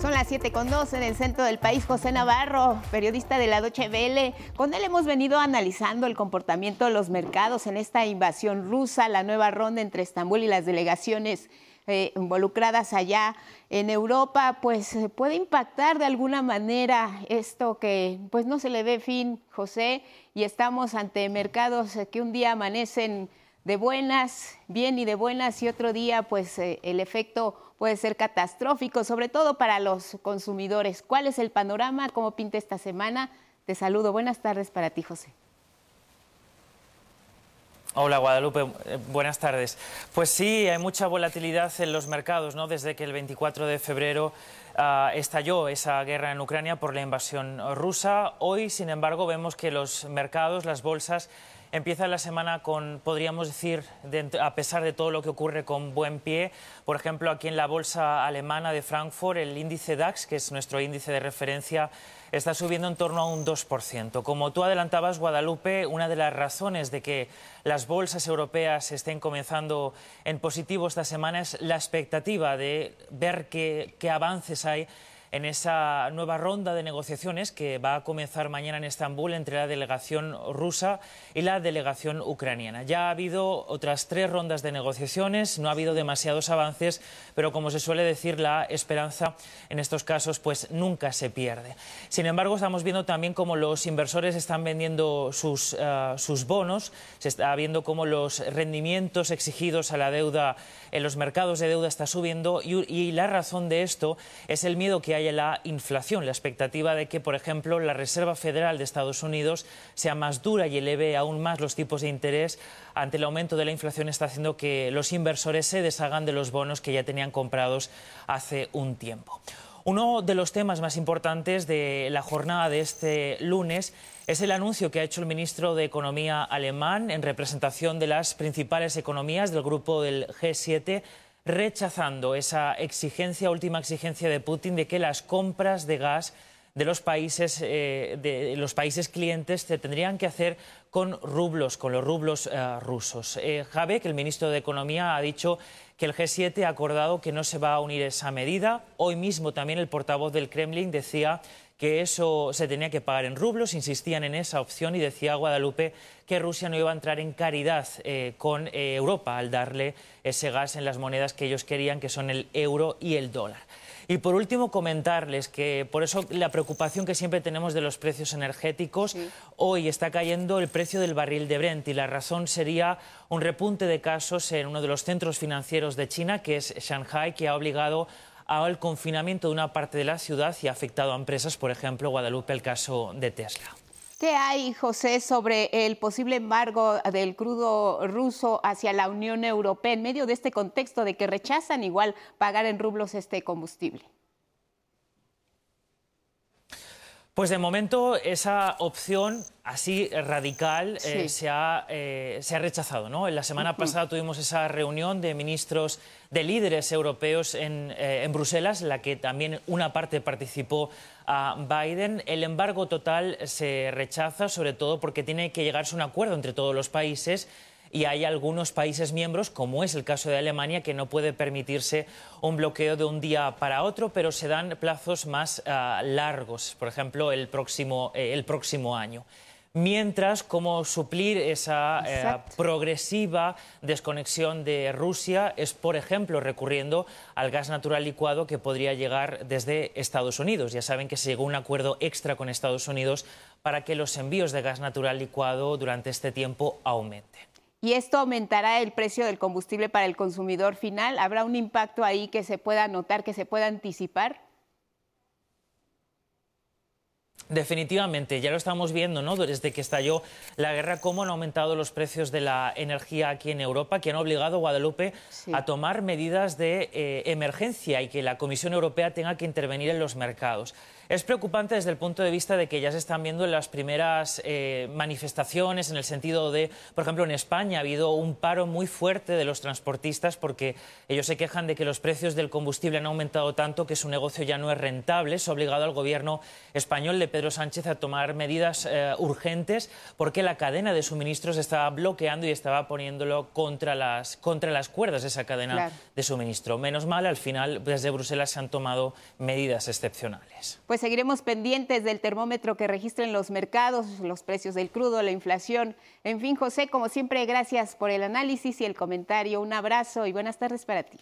Son las 7 con 2 en el centro del país. José Navarro, periodista de la Doche Vele. Con él hemos venido analizando el comportamiento de los mercados en esta invasión rusa, la nueva ronda entre Estambul y las delegaciones eh, involucradas allá en Europa. Pues eh, puede impactar de alguna manera esto que pues no se le ve fin, José, y estamos ante mercados que un día amanecen de buenas, bien y de buenas, y otro día pues eh, el efecto puede ser catastrófico, sobre todo para los consumidores. ¿Cuál es el panorama? ¿Cómo pinta esta semana? Te saludo. Buenas tardes para ti, José. Hola Guadalupe, eh, buenas tardes. Pues sí, hay mucha volatilidad en los mercados, ¿no? Desde que el 24 de febrero uh, estalló esa guerra en Ucrania por la invasión rusa. Hoy, sin embargo, vemos que los mercados, las bolsas, empieza la semana con, podríamos decir, de, a pesar de todo lo que ocurre, con buen pie. Por ejemplo, aquí en la bolsa alemana de Frankfurt, el índice DAX, que es nuestro índice de referencia, está subiendo en torno a un 2%. Como tú adelantabas, Guadalupe, una de las razones de que las bolsas europeas estén comenzando en positivo esta semana es la expectativa de ver qué, qué avances hay en esa nueva ronda de negociaciones que va a comenzar mañana en Estambul entre la delegación rusa y la delegación ucraniana. Ya ha habido otras tres rondas de negociaciones, no ha habido demasiados avances, pero como se suele decir, la esperanza en estos casos pues nunca se pierde. Sin embargo, estamos viendo también cómo los inversores están vendiendo sus, sus bonos, se está viendo cómo los rendimientos exigidos a la deuda en los mercados de deuda está subiendo y la razón de esto es el miedo que hay haya la inflación, la expectativa de que, por ejemplo, la Reserva Federal de Estados Unidos sea más dura y eleve aún más los tipos de interés ante el aumento de la inflación está haciendo que los inversores se deshagan de los bonos que ya tenían comprados hace un tiempo. Uno de los temas más importantes de la jornada de este lunes es el anuncio que ha hecho el ministro de Economía alemán en representación de las principales economías del grupo del G7 rechazando esa exigencia, última exigencia de Putin de que las compras de gas de los países, eh, de los países clientes se tendrían que hacer con rublos, con los rublos eh, rusos. Eh, Habeck, el ministro de Economía, ha dicho que el G7 ha acordado que no se va a unir esa medida. Hoy mismo también el portavoz del Kremlin decía que eso se tenía que pagar en rublos, insistían en esa opción y decía Guadalupe que Rusia no iba a entrar en caridad eh, con eh, Europa al darle ese gas en las monedas que ellos querían, que son el euro y el dólar. Y por último, comentarles que por eso la preocupación que siempre tenemos de los precios energéticos, hoy está cayendo el precio del barril de Brent y la razón sería un repunte de casos en uno de los centros financieros de China, que es Shanghai, que ha obligado al confinamiento de una parte de la ciudad y ha afectado a empresas, por ejemplo, Guadalupe, el caso de Tesla. ¿Qué hay, José, sobre el posible embargo del crudo ruso hacia la Unión Europea en medio de este contexto de que rechazan igual pagar en rublos este combustible? Pues de momento esa opción así radical eh, se, ha, eh, se, ha, rechazado. ¿no? En la semana pasada tuvimos esa reunión de ministros, de líderes europeos en, eh, en, Bruselas, en la que también una parte participó a Biden. El embargo total se rechaza, sobre todo porque tiene que llegarse a un acuerdo entre todos los países y hay algunos países miembros, como es el caso de Alemania, que no puede permitirse un bloqueo de un día para otro, pero se dan plazos más ah, largos, por ejemplo, el próximo, eh, el próximo año. Mientras, cómo suplir esa eh, progresiva desconexión de Rusia es, por ejemplo, recurriendo al gas natural licuado que podría llegar desde Estados Unidos. Ya saben que se llegó a un acuerdo extra con Estados Unidos para que los envíos de gas natural licuado durante este tiempo aumenten y esto aumentará el precio del combustible para el consumidor final. ¿Habrá un impacto ahí que se pueda notar, que se pueda anticipar? Definitivamente, ya lo estamos viendo, ¿no? Desde que estalló la guerra, cómo han aumentado los precios de la energía aquí en Europa, que han obligado a Guadalupe a tomar medidas de eh, emergencia y que la Comisión Europea tenga que intervenir en los mercados. Es preocupante desde el punto de vista de que ya se están viendo las primeras eh, manifestaciones en el sentido de, por ejemplo, en España ha habido un paro muy fuerte de los transportistas porque ellos se quejan de que los precios del combustible han aumentado tanto que su negocio ya no es rentable. Es obligado al gobierno español de Pedro Sánchez a tomar medidas eh, urgentes porque la cadena de suministros estaba bloqueando y estaba poniéndolo contra las, contra las cuerdas de esa cadena de suministro. Menos mal, al final desde Bruselas se han tomado medidas excepcionales. Pues seguiremos pendientes del termómetro que registren los mercados, los precios del crudo, la inflación. En fin, José, como siempre, gracias por el análisis y el comentario. Un abrazo y buenas tardes para ti.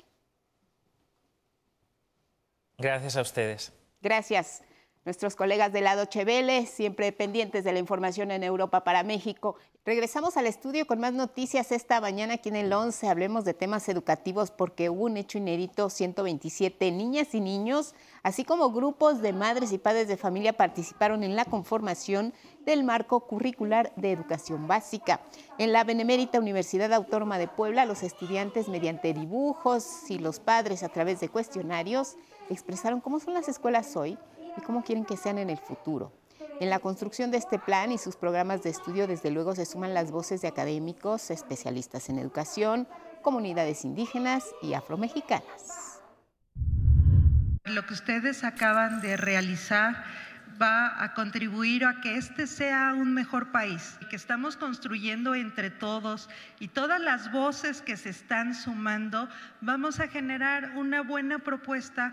Gracias a ustedes. Gracias. Nuestros colegas de lado Chevele, siempre pendientes de la información en Europa para México. Regresamos al estudio con más noticias esta mañana aquí en el 11. Hablemos de temas educativos porque hubo un hecho inédito, 127 niñas y niños, así como grupos de madres y padres de familia participaron en la conformación del marco curricular de educación básica. En la Benemérita Universidad Autónoma de Puebla, los estudiantes mediante dibujos y los padres a través de cuestionarios expresaron cómo son las escuelas hoy y cómo quieren que sean en el futuro. En la construcción de este plan y sus programas de estudio, desde luego, se suman las voces de académicos, especialistas en educación, comunidades indígenas y afromexicanas. Lo que ustedes acaban de realizar va a contribuir a que este sea un mejor país, que estamos construyendo entre todos y todas las voces que se están sumando, vamos a generar una buena propuesta.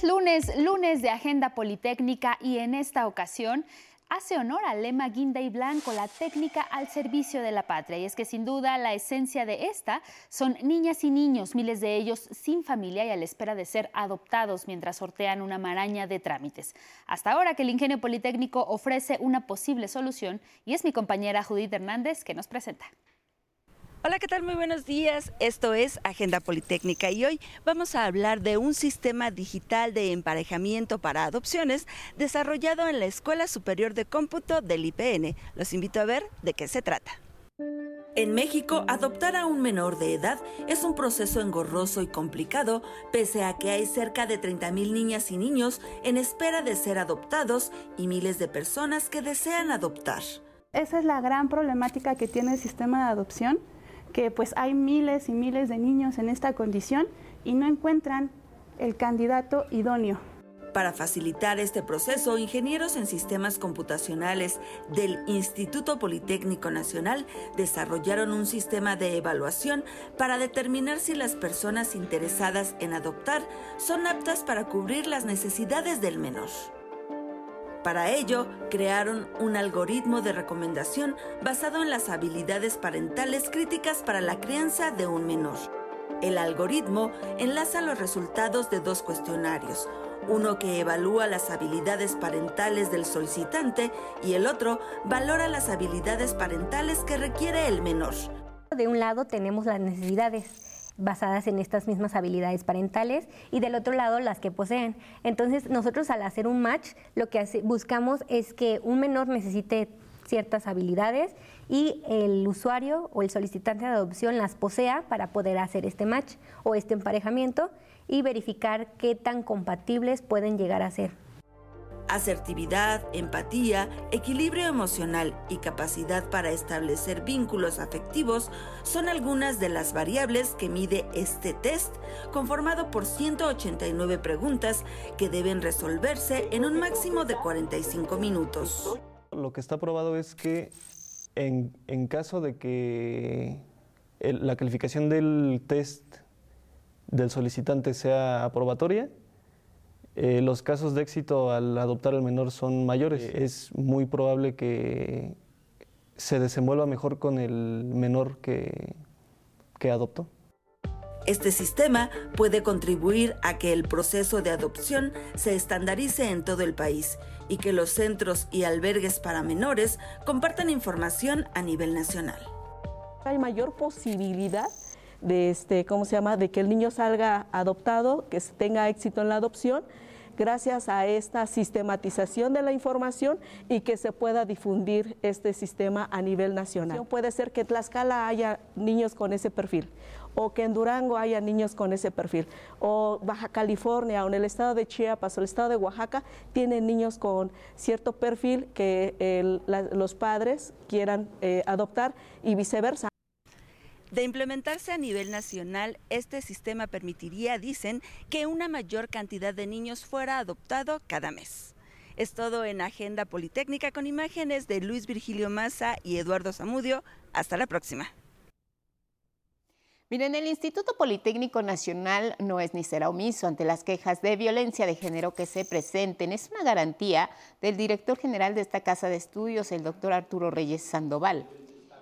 Es lunes, lunes de Agenda Politécnica y en esta ocasión hace honor al lema Guinda y Blanco, la técnica al servicio de la patria. Y es que sin duda la esencia de esta son niñas y niños, miles de ellos sin familia y a la espera de ser adoptados mientras sortean una maraña de trámites. Hasta ahora que el Ingenio Politécnico ofrece una posible solución y es mi compañera Judith Hernández que nos presenta. Hola, ¿qué tal? Muy buenos días. Esto es Agenda Politécnica y hoy vamos a hablar de un sistema digital de emparejamiento para adopciones desarrollado en la Escuela Superior de Cómputo del IPN. Los invito a ver de qué se trata. En México, adoptar a un menor de edad es un proceso engorroso y complicado, pese a que hay cerca de 30.000 niñas y niños en espera de ser adoptados y miles de personas que desean adoptar. Esa es la gran problemática que tiene el sistema de adopción que pues hay miles y miles de niños en esta condición y no encuentran el candidato idóneo. Para facilitar este proceso, ingenieros en sistemas computacionales del Instituto Politécnico Nacional desarrollaron un sistema de evaluación para determinar si las personas interesadas en adoptar son aptas para cubrir las necesidades del menor. Para ello, crearon un algoritmo de recomendación basado en las habilidades parentales críticas para la crianza de un menor. El algoritmo enlaza los resultados de dos cuestionarios, uno que evalúa las habilidades parentales del solicitante y el otro valora las habilidades parentales que requiere el menor. De un lado tenemos las necesidades basadas en estas mismas habilidades parentales y del otro lado las que poseen. Entonces nosotros al hacer un match lo que buscamos es que un menor necesite ciertas habilidades y el usuario o el solicitante de adopción las posea para poder hacer este match o este emparejamiento y verificar qué tan compatibles pueden llegar a ser. Asertividad, empatía, equilibrio emocional y capacidad para establecer vínculos afectivos son algunas de las variables que mide este test, conformado por 189 preguntas que deben resolverse en un máximo de 45 minutos. Lo que está probado es que en, caso de que la calificación del test del solicitante sea aprobatoria, eh, los casos de éxito al adoptar al menor son mayores. Es muy probable que se desenvuelva mejor con el menor que, que adoptó. Este sistema puede contribuir a que el proceso de adopción se estandarice en todo el país y que los centros y albergues para menores compartan información a nivel nacional. Hay mayor posibilidad de este, ¿cómo se llama? de que el niño salga adoptado, que tenga éxito en la adopción gracias a esta sistematización de la información y que se pueda difundir este sistema a nivel nacional. Puede ser que en Tlaxcala haya niños con ese perfil o que en Durango haya niños con ese perfil, o Baja California o en el estado de Chiapas o el estado de Oaxaca tienen niños con cierto perfil que los padres quieran eh, adoptar y viceversa. De implementarse a nivel nacional, este sistema permitiría, dicen, que una mayor cantidad de niños fuera adoptado cada mes. Es todo en Agenda Politécnica con imágenes de Luis Virgilio Maza y Eduardo Zamudio. Hasta la próxima. Miren, el Instituto Politécnico Nacional no es ni será omiso ante las quejas de violencia de género que se presenten. Es una garantía del director general de esta casa de estudios, el doctor Arturo Reyes Sandoval.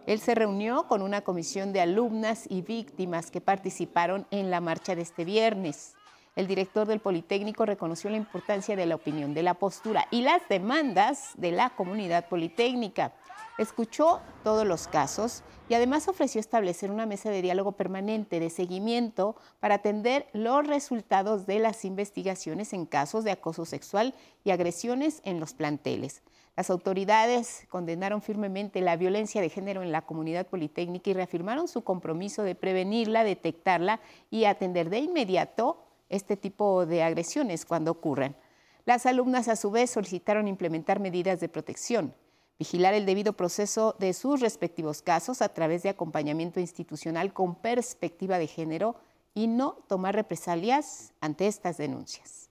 Él se reunió con una comisión de alumnas y víctimas que participaron en la marcha de este viernes. El director del Politécnico reconoció la importancia de la opinión, de la postura y las demandas de la comunidad politécnica. Escuchó todos los casos y además ofreció establecer una mesa de diálogo permanente de seguimiento para atender los resultados de las investigaciones en casos de acoso sexual y agresiones en los planteles. Las autoridades condenaron firmemente la violencia de género en la comunidad politécnica y reafirmaron su compromiso de prevenirla, detectarla y atender de inmediato este tipo de agresiones cuando ocurran. Las alumnas a su vez solicitaron implementar medidas de protección, vigilar el debido proceso de sus respectivos casos a través de acompañamiento institucional con perspectiva de género y no tomar represalias ante estas denuncias.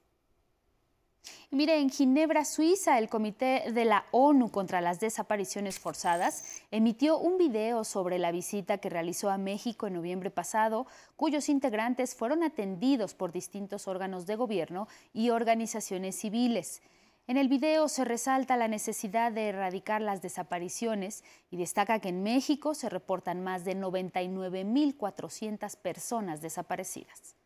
Mire, en Ginebra, Suiza, el Comité de la ONU contra las Desapariciones Forzadas emitió un video sobre la visita que realizó a México en noviembre pasado, cuyos integrantes fueron atendidos por distintos órganos de gobierno y organizaciones civiles. En el video se resalta la necesidad de erradicar las desapariciones y destaca que en México se reportan más de 99.400 personas desaparecidas.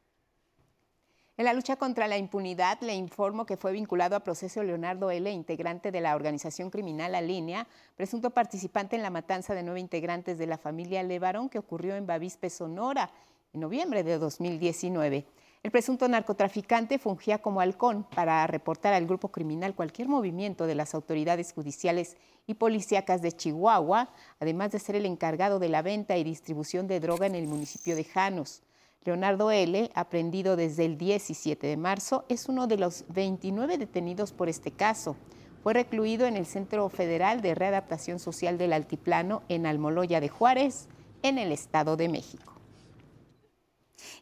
En la lucha contra la impunidad, le informo que fue vinculado a proceso Leonardo L., integrante de la organización criminal La Línea, presunto participante en la matanza de nueve integrantes de la familia Levarón que ocurrió en Bavispe, Sonora, en noviembre de 2019. El presunto narcotraficante fungía como halcón para reportar al grupo criminal cualquier movimiento de las autoridades judiciales y policíacas de Chihuahua, además de ser el encargado de la venta y distribución de droga en el municipio de Janos. Leonardo L., aprendido desde el 17 de marzo, es uno de los 29 detenidos por este caso. Fue recluido en el Centro Federal de Readaptación Social del Altiplano en Almoloya de Juárez, en el Estado de México.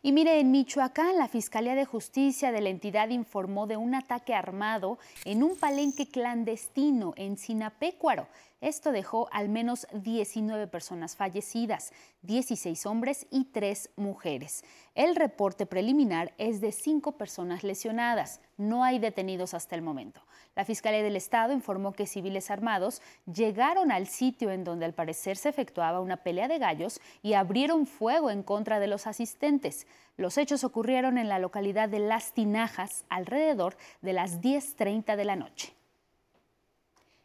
Y mire, en Michoacán, la Fiscalía de Justicia de la entidad informó de un ataque armado en un palenque clandestino en Sinapecuaro. Esto dejó al menos 19 personas fallecidas, 16 hombres y 3 mujeres. El reporte preliminar es de 5 personas lesionadas. No hay detenidos hasta el momento. La Fiscalía del Estado informó que civiles armados llegaron al sitio en donde al parecer se efectuaba una pelea de gallos y abrieron fuego en contra de los asistentes. Los hechos ocurrieron en la localidad de Las Tinajas alrededor de las 10.30 de la noche.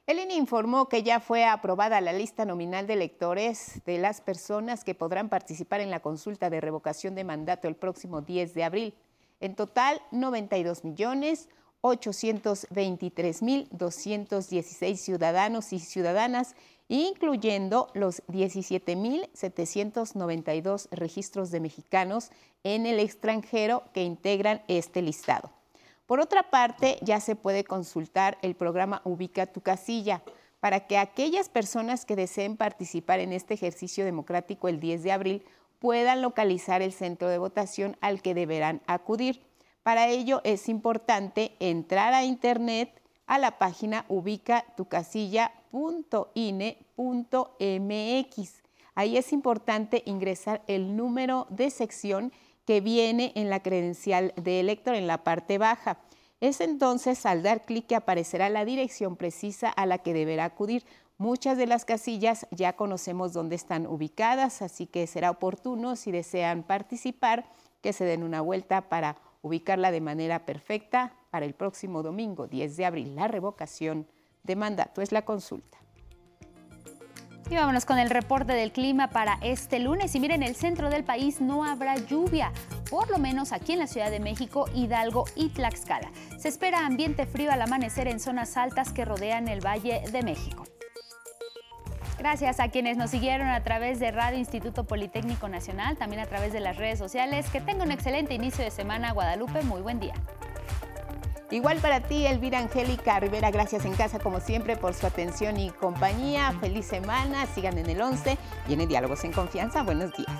El INE informó que ya fue aprobada la lista nominal de electores de las personas que podrán participar en la consulta de revocación de mandato el próximo 10 de abril. En total, 92 millones 823.216 ciudadanos y ciudadanas, incluyendo los 17.792 registros de mexicanos en el extranjero que integran este listado. Por otra parte, ya se puede consultar el programa Ubica tu casilla para que aquellas personas que deseen participar en este ejercicio democrático el 10 de abril puedan localizar el centro de votación al que deberán acudir. Para ello es importante entrar a internet a la página ubicatucasilla.ine.mx. Ahí es importante ingresar el número de sección que viene en la credencial de elector en la parte baja. Es entonces al dar clic que aparecerá la dirección precisa a la que deberá acudir. Muchas de las casillas ya conocemos dónde están ubicadas, así que será oportuno si desean participar que se den una vuelta para ubicarla de manera perfecta para el próximo domingo 10 de abril. La revocación de mandato es la consulta. Y vámonos con el reporte del clima para este lunes. Y miren, en el centro del país no habrá lluvia, por lo menos aquí en la Ciudad de México, Hidalgo y Tlaxcala. Se espera ambiente frío al amanecer en zonas altas que rodean el Valle de México. Gracias a quienes nos siguieron a través de Radio Instituto Politécnico Nacional, también a través de las redes sociales. Que tenga un excelente inicio de semana, Guadalupe. Muy buen día. Igual para ti, Elvira Angélica Rivera, gracias en casa como siempre por su atención y compañía. Feliz semana, sigan en el 11. Viene Diálogos en Confianza, buenos días.